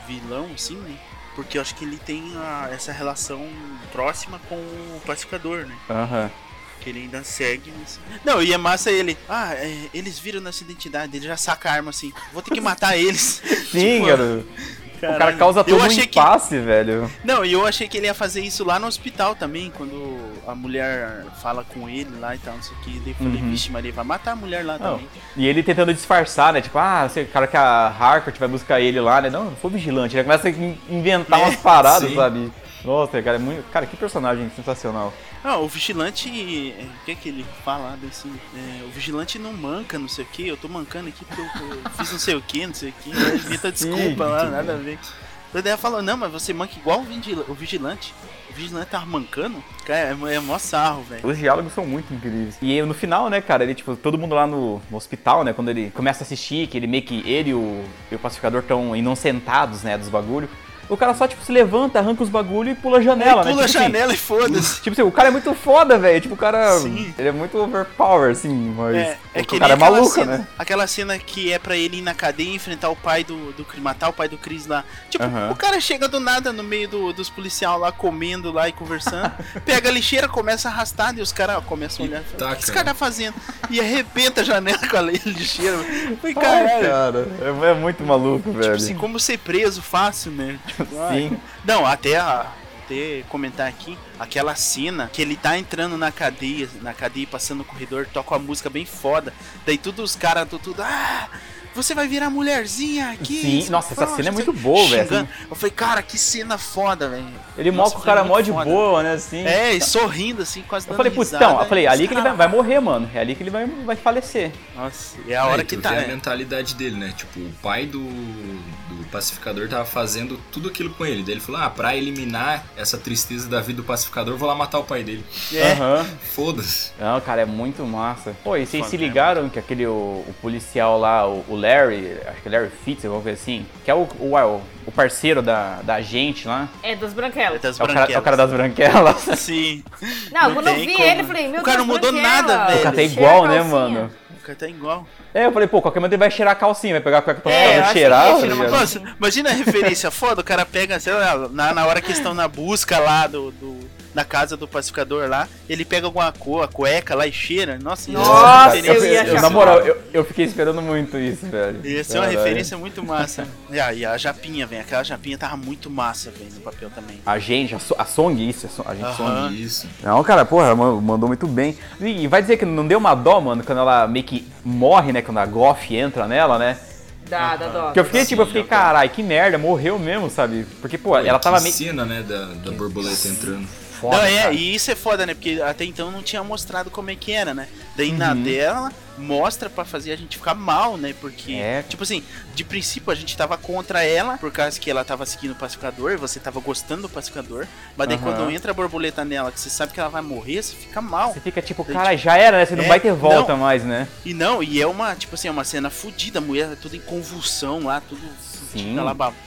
vilão, assim, né? Porque eu acho que ele tem a, essa relação próxima com o pacificador, né? Aham. Uhum que ele ainda segue. Assim. Não, e é massa ele. Ah, é, eles viram nossa identidade, ele já saca a arma assim. Vou ter que matar eles. <laughs> Sim, tipo, cara. Caralho. O cara causa todo um impasse, que... velho. Não, e eu achei que ele ia fazer isso lá no hospital também, quando a mulher fala com ele lá e tal, não sei o que. Daí eu falei, uhum. vixe, Maria, vai matar a mulher lá não. também. E ele tentando disfarçar, né? Tipo, ah, você, cara que a Harcourt vai buscar ele lá, né? Não, não foi vigilante. Ele começa a inventar é, <laughs> umas paradas, sim. sabe? Nossa, cara, é muito. Cara, que personagem sensacional. Ah, o vigilante. O que é que ele fala assim? É, o vigilante não manca, não sei o que. Eu tô mancando aqui porque eu, fiz não sei o que, não sei o que. <laughs> Inventa desculpa lá, nada a ver. Então daí ela falou, não, mas você manca igual o vigilante. O vigilante tava mancando. Cara, é, é mó sarro, velho. Os diálogos são muito incríveis. E no final, né, cara, ele, tipo, todo mundo lá no, no, hospital, né, quando ele começa a assistir, que ele meio que ele e o, e o pacificador estão inocentados, né, dos bagulho. O cara só, tipo, se levanta, arranca os bagulho e pula a janela, né? Pula tipo, a assim, janela assim, e foda-se. Tipo assim, o cara é muito foda, velho. Tipo, o cara. Sim. Ele é muito overpower, assim, mas. É, é que o cara é maluco, cena, né? Aquela cena que é pra ele ir na cadeia e enfrentar o pai do, do matar o pai do Chris lá. Tipo, uh -huh. o cara chega do nada no meio do, dos policiais lá, comendo lá e conversando. <laughs> pega a lixeira, começa a arrastar e os caras começam a olhar. o que esse cara tá fazendo? E arrebenta a janela com a lixeira. <laughs> Foi caralho. cara, é, é, muito maluco, tipo velho. Tipo assim, como ser preso fácil, né? Tipo, Sim. Não, até a, comentar aqui aquela cena que ele tá entrando na cadeia, na cadeia passando no corredor, toca uma música bem foda. Daí todos os caras tudo, ah, você vai virar mulherzinha aqui. Sim, nossa, essa cena é muito boa, velho. Eu falei, cara, que cena foda, velho. Ele moca o cara mó de boa, né, assim. É, e sorrindo, assim, quase Eu falei, putz, então, eu falei, ali que ele vai, vai, morrer, mano. É ali que ele vai, vai falecer. Nossa, é a hora é, que tá. É a né? mentalidade dele, né? Tipo, o pai do, do pacificador tava fazendo tudo aquilo com ele. Daí ele falou, ah, pra eliminar essa tristeza da vida do pacificador, vou lá matar o pai dele. É. Uhum. Foda-se. Não, cara, é muito massa. Pô, e vocês se ligaram que aquele, o, o policial lá, o, o Larry, acho que é Larry Fitz, alguma coisa assim, que é o, o, o parceiro da, da gente lá. É, das branquelas. É, das é, o cara, é o cara das branquelas. <laughs> Sim. Não, não quando eu vi como. ele, eu falei, meu O cara não mudou nada, velho. O cara tá igual, né, mano? O cara tá igual. É, eu falei, pô, qualquer momento ele vai cheirar a calcinha, vai pegar a cueca pra é, cheirar. Nossa, imagina a referência <laughs> foda, o cara pega, sei lá, na, na hora que estão na busca lá do, do na casa do pacificador lá, ele pega alguma cor, a cueca lá e cheira. Nossa, Nossa eu, eu, eu, na moral, eu, eu fiquei esperando muito isso, velho. Ia ser uma referência muito massa. e, a, e a Japinha, velho. Aquela Japinha tava muito massa, velho, no papel também. A gente, a, a Song, isso, a gente uh -huh. Song. Isso. Não, cara, porra, mandou muito bem. E vai dizer que não deu uma dó, mano, quando ela meio que morre, né? Quando a Goff entra nela, né? Da, da dó. Que eu fiquei, tipo, eu fiquei, caralho, que merda, morreu mesmo, sabe? Porque, pô, ela tava meio. cena, né, da, da borboleta entrando foda. Não, é, e isso é foda, né? Porque até então não tinha mostrado como é que era, né? Daí uhum. na dela mostra para fazer a gente ficar mal, né? Porque, é. tipo assim, de princípio a gente tava contra ela, por causa que ela tava seguindo o pacificador, você tava gostando do pacificador, mas daí uhum. quando entra a borboleta nela, que você sabe que ela vai morrer, você fica mal. Você fica tipo, daí, cara, tipo, já era, né? Você não é, vai ter volta não, mais, né? E não, e é uma, tipo assim, é uma cena fodida, a mulher é toda em convulsão lá, tudo Sim. lá babando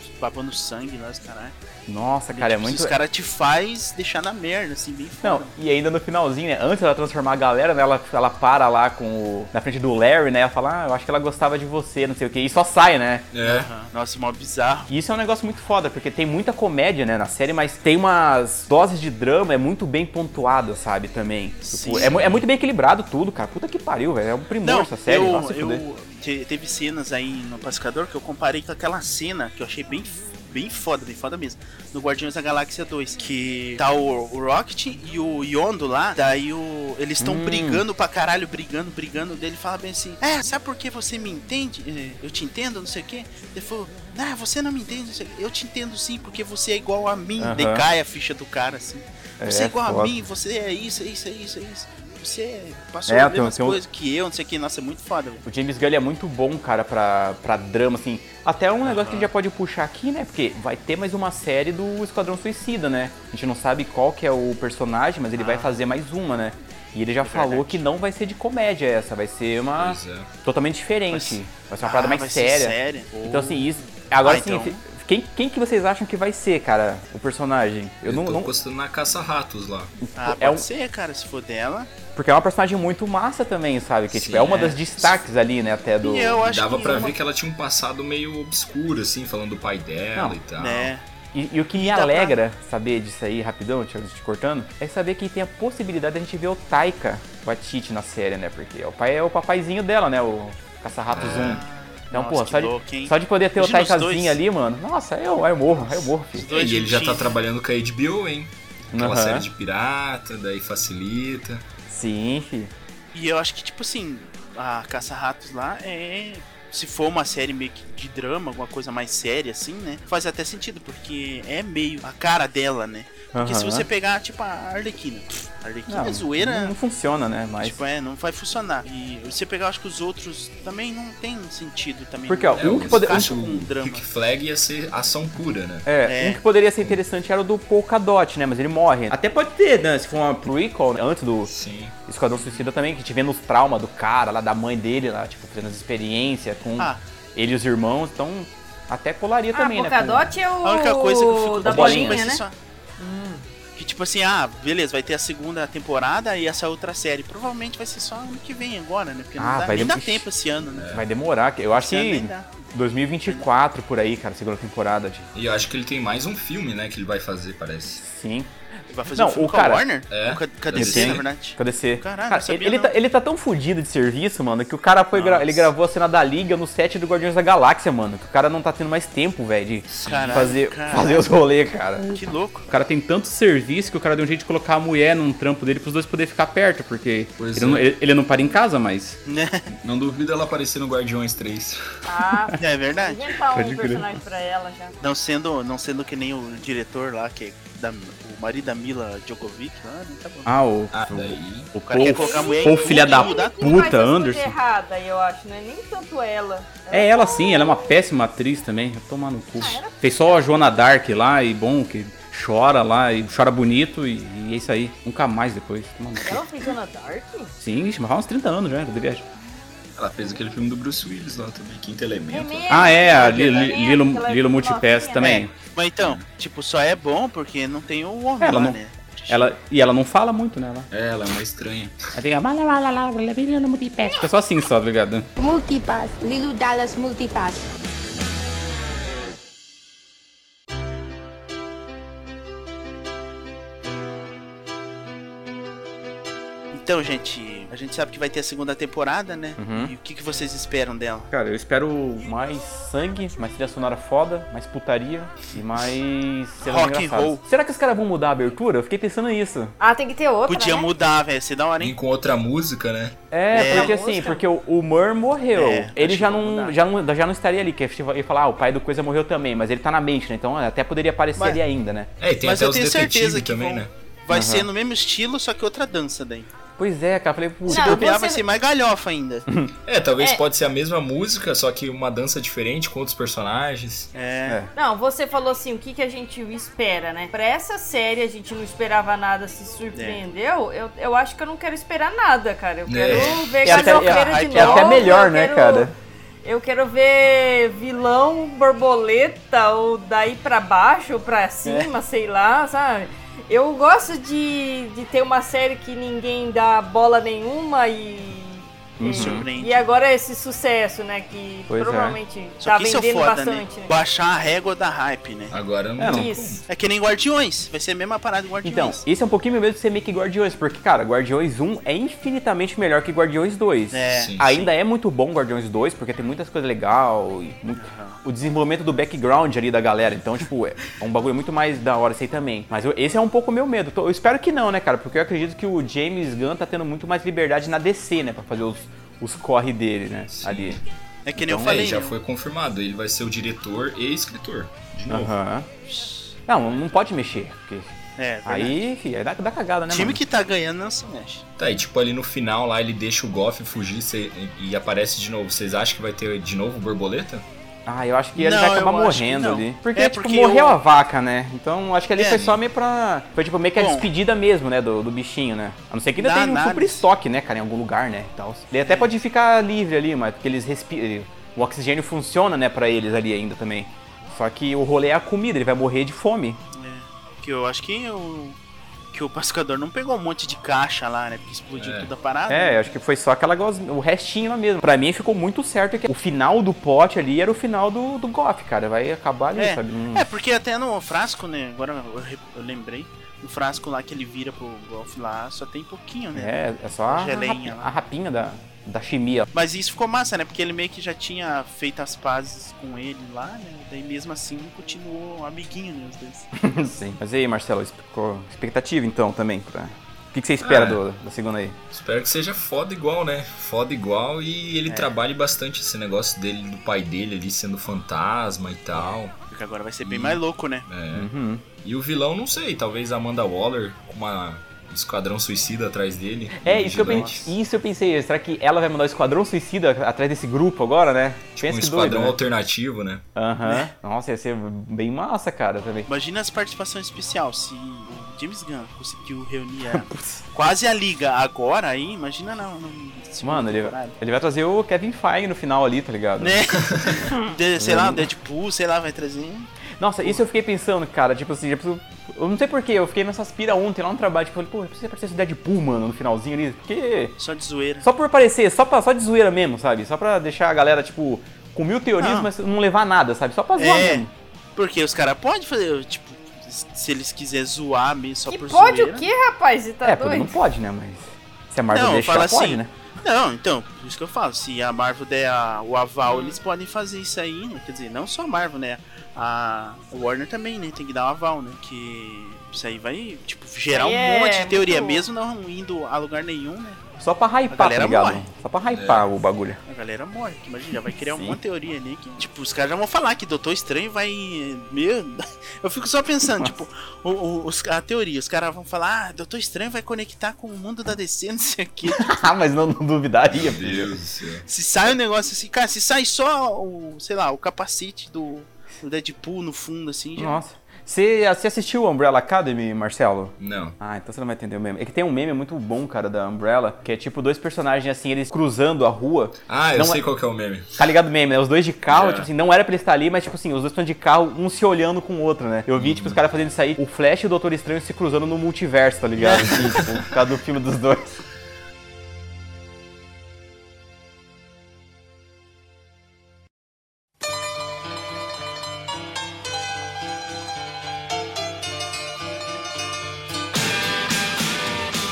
sangue lá, caralho. Nossa, cara, é tipo, muito. Os caras te faz deixar na merda, assim, bem foda. Não, e ainda no finalzinho, né? Antes dela transformar a galera, né? Ela, ela para lá com o. Na frente do Larry, né? Ela fala, ah, eu acho que ela gostava de você, não sei o que. E só sai, né? É. Uhum. Nossa, mó bizarro. E isso é um negócio muito foda, porque tem muita comédia, né, na série, mas tem umas doses de drama, é muito bem pontuado, sabe, também. Tipo, Sim. Tipo, é, é, muito bem equilibrado tudo, cara. Puta que pariu, velho. É um primor não, essa série. Eu, eu, teve cenas aí no Pacificador que eu comparei com aquela cena que eu achei bem bem foda, bem foda mesmo. No Guardiões da Galáxia 2, que tá o, o Rocket e o Yondo lá, daí o, eles estão hum. brigando pra caralho, brigando, brigando. Dele fala bem assim: É, sabe por que você me entende? É, eu te entendo, não sei o que. Ele falou: Ah, você não me entende, eu te entendo sim, porque você é igual a mim. Uhum. Decai a ficha do cara assim. Você é, é igual foda. a mim, você é isso, é isso, é isso, é isso você passou é, as mesmas tem, coisas que eu, não sei o que, nossa, é muito foda. O James Gunn é muito bom, cara, pra, pra drama, assim. Até um negócio que a gente já pode puxar aqui, né? Porque vai ter mais uma série do Esquadrão Suicida, né? A gente não sabe qual que é o personagem, mas ele ah. vai fazer mais uma, né? E ele já é falou que não vai ser de comédia essa, vai ser uma é. totalmente diferente. Vai ser, vai ser uma parada ah, mais séria. Então assim, isso. Agora ah, sim, então... Quem, quem que vocês acham que vai ser, cara, o personagem? Eu, eu não, tô não... postando na Caça-Ratos lá. Ah, é pode um... ser, cara, se for dela. Porque é uma personagem muito massa também, sabe? Que tipo, é uma das destaques ali, né, até do... E eu acho Dava que pra uma... ver que ela tinha um passado meio obscuro, assim, falando do pai dela não, e tal. Né? E, e, o que me alegra pra... saber disso aí, rapidão, te, te cortando, é saber que tem a possibilidade de a gente ver o Taika Waititi na série, né? Porque o pai é o papaizinho dela, né? O Caça-Rato ah. Zoom. Então, pô, só, louco, de, só de poder ter Imagina o Taikazinho ali, mano. Nossa, eu, eu morro, eu morro, filho. E ele já tá trabalhando com a HBO, hein? Aquela uhum. série de pirata, daí facilita. Sim, filho. E eu acho que, tipo assim, a Caça-Ratos lá é. Se for uma série meio que de drama, alguma coisa mais séria assim, né? Faz até sentido, porque é meio a cara dela, né? Porque se você pegar, tipo, a Arlequina. A Arlequina é zoeira. Não, não, funciona, né? Mas... Tipo, é, não vai funcionar. E você pegar, acho que os outros também não tem sentido também. Porque, ó, é, um que poderia. Um, drama. Kick Flag ia ser ação pura, né? É, é, um que poderia ser interessante era o do Polkadot, né? Mas ele morre. Até pode ter, né? Se for uma prequel, né? antes do Sim. Esquadrão Suicida também, que tivemos os traumas do cara, lá da mãe dele, lá, tipo, fazendo as experiências com ah. ele e os irmãos. Então, até colaria ah, também, né? Com... é o. A única coisa que eu fico da bolinha, né? Só... Que tipo assim, ah, beleza, vai ter a segunda temporada e essa outra série. Provavelmente vai ser só ano que vem agora, né? Porque não ah, dá, vai nem dá tempo esse ano, né? Vai demorar, eu acho esse que 2024 por aí, cara, segunda temporada. De... E eu acho que ele tem mais um filme, né, que ele vai fazer, parece. Sim. Vai fazer não, um filme o cara, com a Warner? É. Com a DC, na verdade. Com a DC. Caralho, cara, ele, ele, tá, ele tá tão fudido de serviço, mano, que o cara foi gra ele gravou a cena da Liga no set do Guardiões da Galáxia, mano. Que o cara não tá tendo mais tempo, velho, de caralho, fazer, fazer os rolês, cara. Que louco. O cara tem tanto serviço que o cara deu um jeito de colocar a mulher num trampo dele pros dois poderem ficar perto, porque ele, é. não, ele, ele, não para em casa, mas. não duvido ela aparecer no Guardiões 3. Ah, é verdade. Inventar um personagem pra ela já. Não sendo, não sendo que nem o diretor lá, que da, o marido da Mila Djokovic lá, né? Tá bom. Ah, o. Ah, daí. O, o cara quer colocar a mulher Pô, filha da puta, Anderson. errada, eu acho, não é nem tanto ela. ela é ela sim, ela é uma péssima atriz também. Vai tomar no cu. Ah, Fez só a Joana Dark lá e bom, que chora lá e chora bonito e, e é isso aí. Nunca mais depois. Ela fez Joana Dark? Sim, mas uns 30 anos já, devia. Ela fez aquele filme do Bruce Willis lá também, Quinto Elemento. ah, é, a Lilo, Lilo Multipass também. É. Mas então, tipo, só é bom porque não tem o homem ela lá, não, né? Ela, e ela não fala muito, né? Ela, é, ela é uma estranha. Ela fica. Lilo Multipass. Fica só assim só, tá ligado? Multipass. Lilo Dallas Multipass. Então, gente, gente sabe que vai ter a segunda temporada, né? Uhum. E o que, que vocês esperam dela? Cara, eu espero mais sangue, mais trilha sonora foda, mais putaria e mais rock and roll. Será que os caras vão mudar a abertura? Eu fiquei pensando nisso. Ah, tem que ter outra. Podia né? mudar, velho. Se dá uma nem com outra música, né? É, é porque assim, porque o, o Mur morreu. É, ele já não, já não, já não estaria ali, que ia falar, ah, o pai do Coisa morreu também, mas ele tá na mente, né? Então até poderia aparecer mas, ali ainda, né? É, e tem mas até eu tenho certeza que também, vão, né? vai uhum. ser no mesmo estilo, só que outra dança daí. Pois é, cara, falei, putz, se bobear você... vai ser mais galhofa ainda. <laughs> é, talvez é. pode ser a mesma música, só que uma dança diferente com outros personagens. É. é. Não, você falou assim, o que, que a gente espera, né? Pra essa série a gente não esperava nada, se surpreendeu. É. Eu, eu acho que eu não quero esperar nada, cara. Eu é. quero é. ver Gasofeira de novo. É até melhor, né, quero... cara? Eu quero ver vilão borboleta ou daí pra baixo ou pra cima, é. sei lá, sabe? Eu gosto de, de ter uma série que ninguém dá bola nenhuma e Uhum. Surpreende. E agora esse sucesso, né? Que pois é. provavelmente é. tá vendendo é foda, bastante. Né? Né? Baixar a régua da hype, né? Agora não. É, não. Isso. é que nem Guardiões. Vai ser a mesma parada de Guardiões. Então, esse é um pouquinho meu medo de ser meio que Guardiões. Porque, cara, Guardiões 1 é infinitamente melhor que Guardiões 2. É. Sim, Ainda sim. é muito bom Guardiões 2, porque tem muitas coisas legais. Muito... Uhum. O desenvolvimento do background ali da galera. Então, tipo, é um bagulho muito mais da hora esse aí também. Mas eu, esse é um pouco o meu medo. Eu espero que não, né, cara? Porque eu acredito que o James Gunn tá tendo muito mais liberdade na DC, né? Pra fazer os os corre dele, né? Sim. Ali. É que nem então, eu falei. É, já foi confirmado, ele vai ser o diretor e escritor. De novo. Uhum. Não, não pode mexer, porque. É, aí, filho, aí dá, dá cagada, né? O time mano? que tá ganhando não se mexe. Tá, e tipo ali no final lá ele deixa o Goff fugir cê, e aparece de novo. Vocês acham que vai ter de novo borboleta? Ah, eu acho que ele não, vai acabar morrendo ali. Porque, é tipo, porque morreu eu... a vaca, né? Então acho que ali é, foi só meio pra. Foi tipo meio que a Bom, despedida mesmo, né? Do, do bichinho, né? A não ser que ainda tem um super estoque, né, cara, em algum lugar, né? Então, ele até pode ficar livre ali, mas porque eles respiram. O oxigênio funciona, né, pra eles ali ainda também. Só que o rolê é a comida, ele vai morrer de fome. É. Que eu acho que o que o pacificador não pegou um monte de caixa lá, né? Porque explodiu é. tudo a parada. É, acho que foi só aquela o restinho lá mesmo. Pra mim ficou muito certo que o final do pote ali era o final do, do Goff, cara. Vai acabar ali, é. sabe? É, porque até no frasco, né? Agora eu, eu lembrei. No frasco lá que ele vira pro Golf lá, só tem pouquinho, né? É, é só a, a, a rapinha da, da chimia. Mas isso ficou massa, né? Porque ele meio que já tinha feito as pazes com ele lá, né? Daí mesmo assim continuou amiguinho, né? Os dois. <laughs> Sim. Mas aí, Marcelo, expectativa então também pra. O que, que você espera ah, do, da segunda aí? Espero que seja foda igual, né? Foda igual e ele é. trabalhe bastante esse negócio dele, do pai dele ali sendo fantasma e tal. Porque agora vai ser bem mais louco, né? É. Uhum. E o vilão, não sei, talvez Amanda Waller com uma Esquadrão Suicida atrás dele. É, isso eu, pensei, isso eu pensei. Será que ela vai mandar o Esquadrão Suicida atrás desse grupo agora, né? Tipo Pensa um esquadrão doido, né? alternativo, né? Aham. Uhum. Né? Nossa, ia ser bem massa, cara, também. Imagina as participações especial, se James Gunn conseguiu reunir a, <laughs> quase a liga agora aí, imagina não. não Mano, ele, ele vai trazer o Kevin Feige no final ali, tá ligado? Né? <laughs> De, sei lá, Deadpool, sei lá, vai trazer. Nossa, isso eu fiquei pensando, cara, tipo assim, tipo, eu não sei porquê, eu fiquei nessa aspira ontem lá no trabalho, tipo, falei, pô, precisa aparecer esse Deadpool, mano, no finalzinho ali, porque... Só de zoeira. Só por aparecer, só, pra, só de zoeira mesmo, sabe? Só pra deixar a galera, tipo, com mil teorias, não. mas não levar nada, sabe? Só pra zoar é, mesmo. Porque os caras podem fazer, tipo, se eles quiserem zoar mesmo só e por pode zoeira. pode o quê, rapaz? Tá é, doido? não pode, né? Mas se a Marvel não, deixar, pode, assim, né? Não, então, por isso que eu falo, se a Marvel der a, o aval, hum. eles podem fazer isso aí, né? Quer dizer, não só a Marvel, né? A Warner também, né? Tem que dar o aval, né? Que isso aí vai, tipo, gerar um é monte de teoria, muito... mesmo não indo a lugar nenhum, né? Só pra hypar, tá ligado? Morre. Só pra hypar é. o bagulho. A galera morre, imagina, já vai criar uma teoria ali que, tipo, os caras já vão falar que Doutor Estranho vai. Meu. <laughs> Eu fico só pensando, tipo, o, o, os, a teoria, os caras vão falar, ah, Doutor Estranho vai conectar com o mundo da DC, não sei o que. <laughs> Ah, mas não, não duvidaria, Meu Deus do céu. Se sai um negócio assim, cara, se sai só o, sei lá, o capacete do, do Deadpool no fundo, assim, já. Nossa. Você, você assistiu Umbrella Academy, Marcelo? Não. Ah, então você não vai entender o meme. É que tem um meme muito bom, cara, da Umbrella, que é tipo dois personagens assim, eles cruzando a rua. Ah, eu não sei é... qual que é o meme. Tá ligado o meme, né? Os dois de carro, yeah. tipo assim, não era pra eles estar ali, mas tipo assim, os dois estão de carro, um se olhando com o outro, né? Eu vi, uhum. tipo, os caras fazendo isso aí, o Flash e o Doutor Estranho se cruzando no multiverso, tá ligado? <laughs> Assim, tipo, por causa do filme dos dois.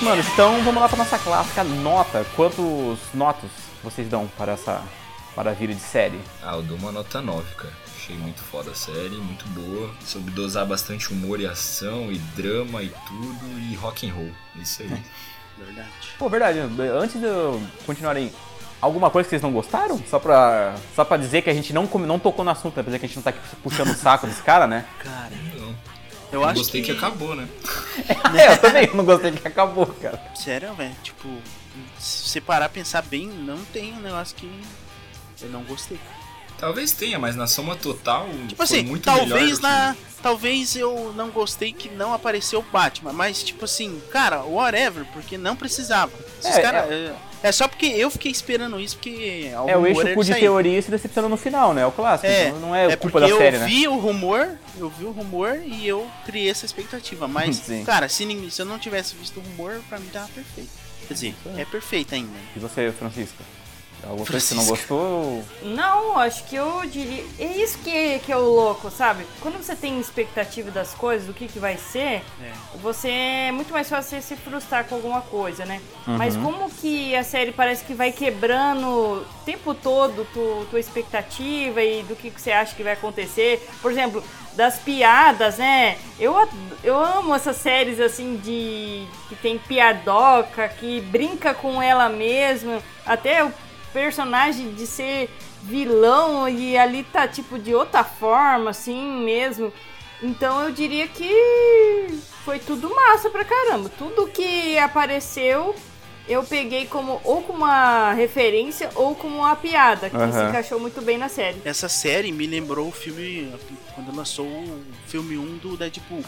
Mano, então vamos lá para nossa clássica nota. Quantos notas vocês dão para essa maravilha de série? Ah, eu dou uma nota 9, cara. Achei muito foda a série, muito boa. Soube dosar bastante humor e ação, e drama e tudo, e rock and roll. Isso aí. <laughs> verdade. Pô, verdade. Antes de continuarem, alguma coisa que vocês não gostaram? Só pra, só pra dizer que a gente não, não tocou no assunto, apesar que a gente não tá aqui puxando o saco desse cara, né? Cara. Eu, acho gostei que... que acabou, né? <laughs> é, eu também não gostei que acabou, cara. Sério, velho? Tipo, se você parar pensar bem, não tem um negócio que eu não gostei. Talvez tenha, mas na soma total tipo assim, muito talvez na que... talvez eu não gostei que não apareceu o Batman, mas tipo assim, cara, whatever, porque não precisava. é, cara, é... é... só porque eu fiquei esperando isso porque É o eixo de teoria se decepcionou no final, né? É o clássico, é, então não é, é culpa da série, né? Eu vi o rumor, eu vi o rumor e eu criei essa expectativa, mas <laughs> cara, se, se eu não tivesse visto o rumor, para mim tava perfeito. Quer dizer, é perfeito ainda. E você, Francisco? Alguma coisa que você não gostou? Não, acho que eu diria. É isso que, que é o louco, sabe? Quando você tem expectativa das coisas, do que, que vai ser, é. você é muito mais fácil se frustrar com alguma coisa, né? Uhum. Mas como que a série parece que vai quebrando o tempo todo tu, tua expectativa e do que, que você acha que vai acontecer. Por exemplo, das piadas, né? Eu, eu amo essas séries assim de. que tem piadoca, que brinca com ela mesma. Até o personagem de ser vilão e ali tá tipo de outra forma, assim mesmo. Então eu diria que foi tudo massa pra caramba. Tudo que apareceu eu peguei como ou como uma referência ou como uma piada, que uhum. se encaixou muito bem na série. Essa série me lembrou o filme quando lançou o filme 1 do Deadpool.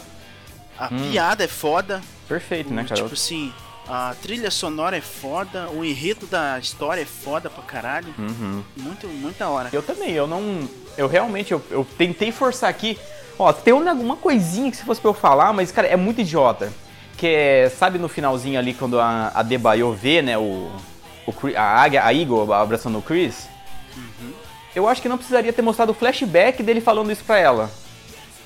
A hum. piada é foda. Perfeito, né, cara? Tipo assim, a trilha sonora é foda, o enredo da história é foda pra caralho. Uhum. Muito, muita hora. Eu também, eu não. Eu realmente, eu, eu tentei forçar aqui. Ó, tem alguma coisinha que se fosse pra eu falar, mas, cara, é muito idiota. Que é, sabe no finalzinho ali, quando a, a Debaio vê, né, o, o a águia, a Eagle abraçando o Chris? Uhum. Eu acho que não precisaria ter mostrado o flashback dele falando isso pra ela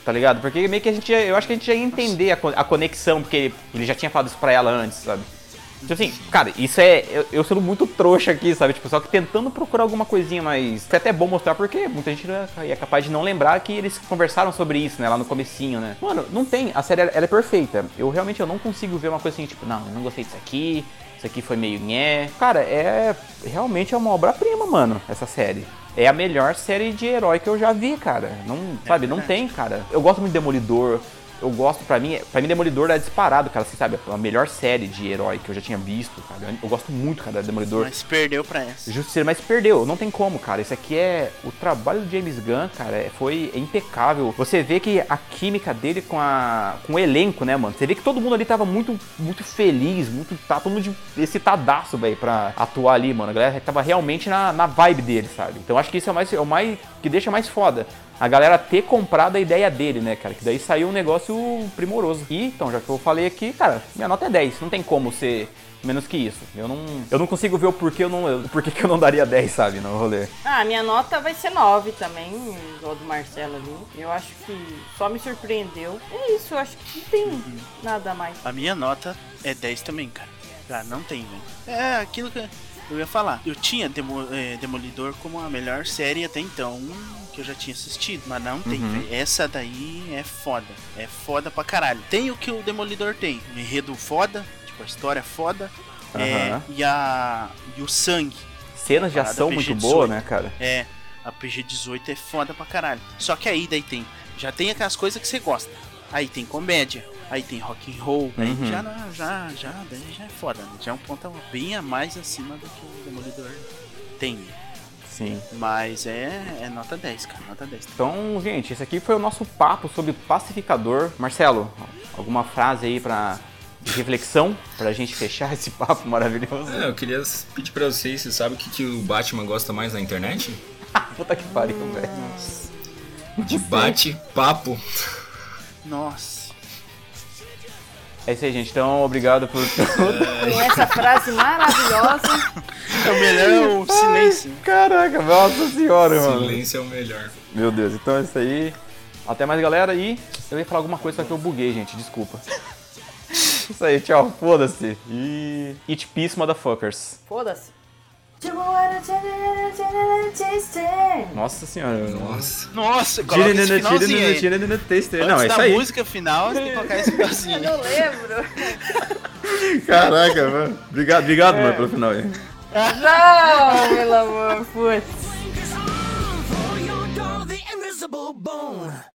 tá ligado? Porque meio que a gente, eu acho que a gente já ia entender a, a conexão, porque ele, ele, já tinha falado isso pra ela antes, sabe? Tipo assim, cara, isso é. Eu, eu sendo muito trouxa aqui, sabe? Tipo, só que tentando procurar alguma coisinha mais. Foi até bom mostrar porque muita gente é capaz de não lembrar que eles conversaram sobre isso, né? Lá no comecinho, né? Mano, não tem. A série ela é perfeita. Eu realmente eu não consigo ver uma coisa assim, tipo, não, eu não gostei disso aqui. Isso aqui foi meio nhé. Cara, é. Realmente é uma obra-prima, mano, essa série. É a melhor série de herói que eu já vi, cara. Não, é sabe, verdade. não tem, cara. Eu gosto muito de Demolidor, eu gosto, pra mim, pra mim Demolidor é disparado, cara, você sabe, a melhor série de herói que eu já tinha visto, cara. Eu gosto muito, cara, de Demolidor. Mas perdeu pra essa. Justiceiro, mas perdeu, não tem como, cara. Isso aqui é. O trabalho do James Gunn, cara, é, foi impecável. Você vê que a química dele com, a, com o elenco, né, mano? Você vê que todo mundo ali tava muito, muito feliz, muito. Tá todo mundo excitadaço, velho, pra atuar ali, mano. A galera tava realmente na, na vibe dele, sabe? Então acho que isso é o mais, é o mais. que deixa mais foda a galera ter comprado a ideia dele, né, cara? Que daí saiu um negócio primoroso. E, então, já que eu falei aqui, cara, minha nota é 10. Não tem como ser menos que isso. Eu não, eu não consigo ver o porquê eu não, <laughs> porquê que eu não daria 10, sabe, no rolê. Ah, minha nota vai ser 9 também, igual do Marcelo ali. Eu acho que só me surpreendeu. É isso, eu acho que não tem uhum. nada mais. A minha nota é 10 também, cara. Ah, não tem, velho. É aquilo que eu ia falar. Eu tinha Demo, é, Demolidor como a melhor série até então que eu já tinha assistido, mas não tem, uhum. Essa daí é foda. É foda pra caralho. Tem o que o Demolidor tem. Um enredo foda, tipo, a história é foda. Uhum. É, e, a, e o sangue. Cenas de ação muito boa, né, cara? É, a PG-18 é foda pra caralho. Só que aí daí tem. Já tem aquelas coisas que você gosta. Aí tem comédia, aí tem rock and roll, uhum. aí já, já, já, já é foda, né? Já é um ponto bem a mais acima do que o Demolidor tem. Sim. Mas é, é nota 10, cara, nota 10. Então, gente, esse aqui foi o nosso papo sobre pacificador. Marcelo, alguma frase aí pra de reflexão pra gente fechar <laughs> esse papo maravilhoso? É, eu queria pedir pra vocês, você sabe o que, que o Batman gosta mais na internet? <laughs> Puta que pariu, velho. De bate-papo. Nossa. É isso aí, gente. Então, obrigado por tudo. <laughs> Com essa frase maravilhosa. É o melhor é o silêncio. Ai, caraca, nossa senhora, silêncio mano. Silêncio é o melhor. Meu Deus, então é isso aí. Até mais, galera. E eu ia falar alguma coisa, só que eu buguei, gente. Desculpa. <laughs> Isso aí, tchau. Foda-se. E. Eat peace, motherfuckers. Foda-se. Nossa senhora. Nossa. Nossa, coloca esse finalzinho aí. Não, é isso aí. música final, você tem que colocar esse <laughs> finalzinho. Eu não lembro. Caraca, mano. Obrigado, obrigado, é. mano, pelo final aí. Não, pelo amor, putz.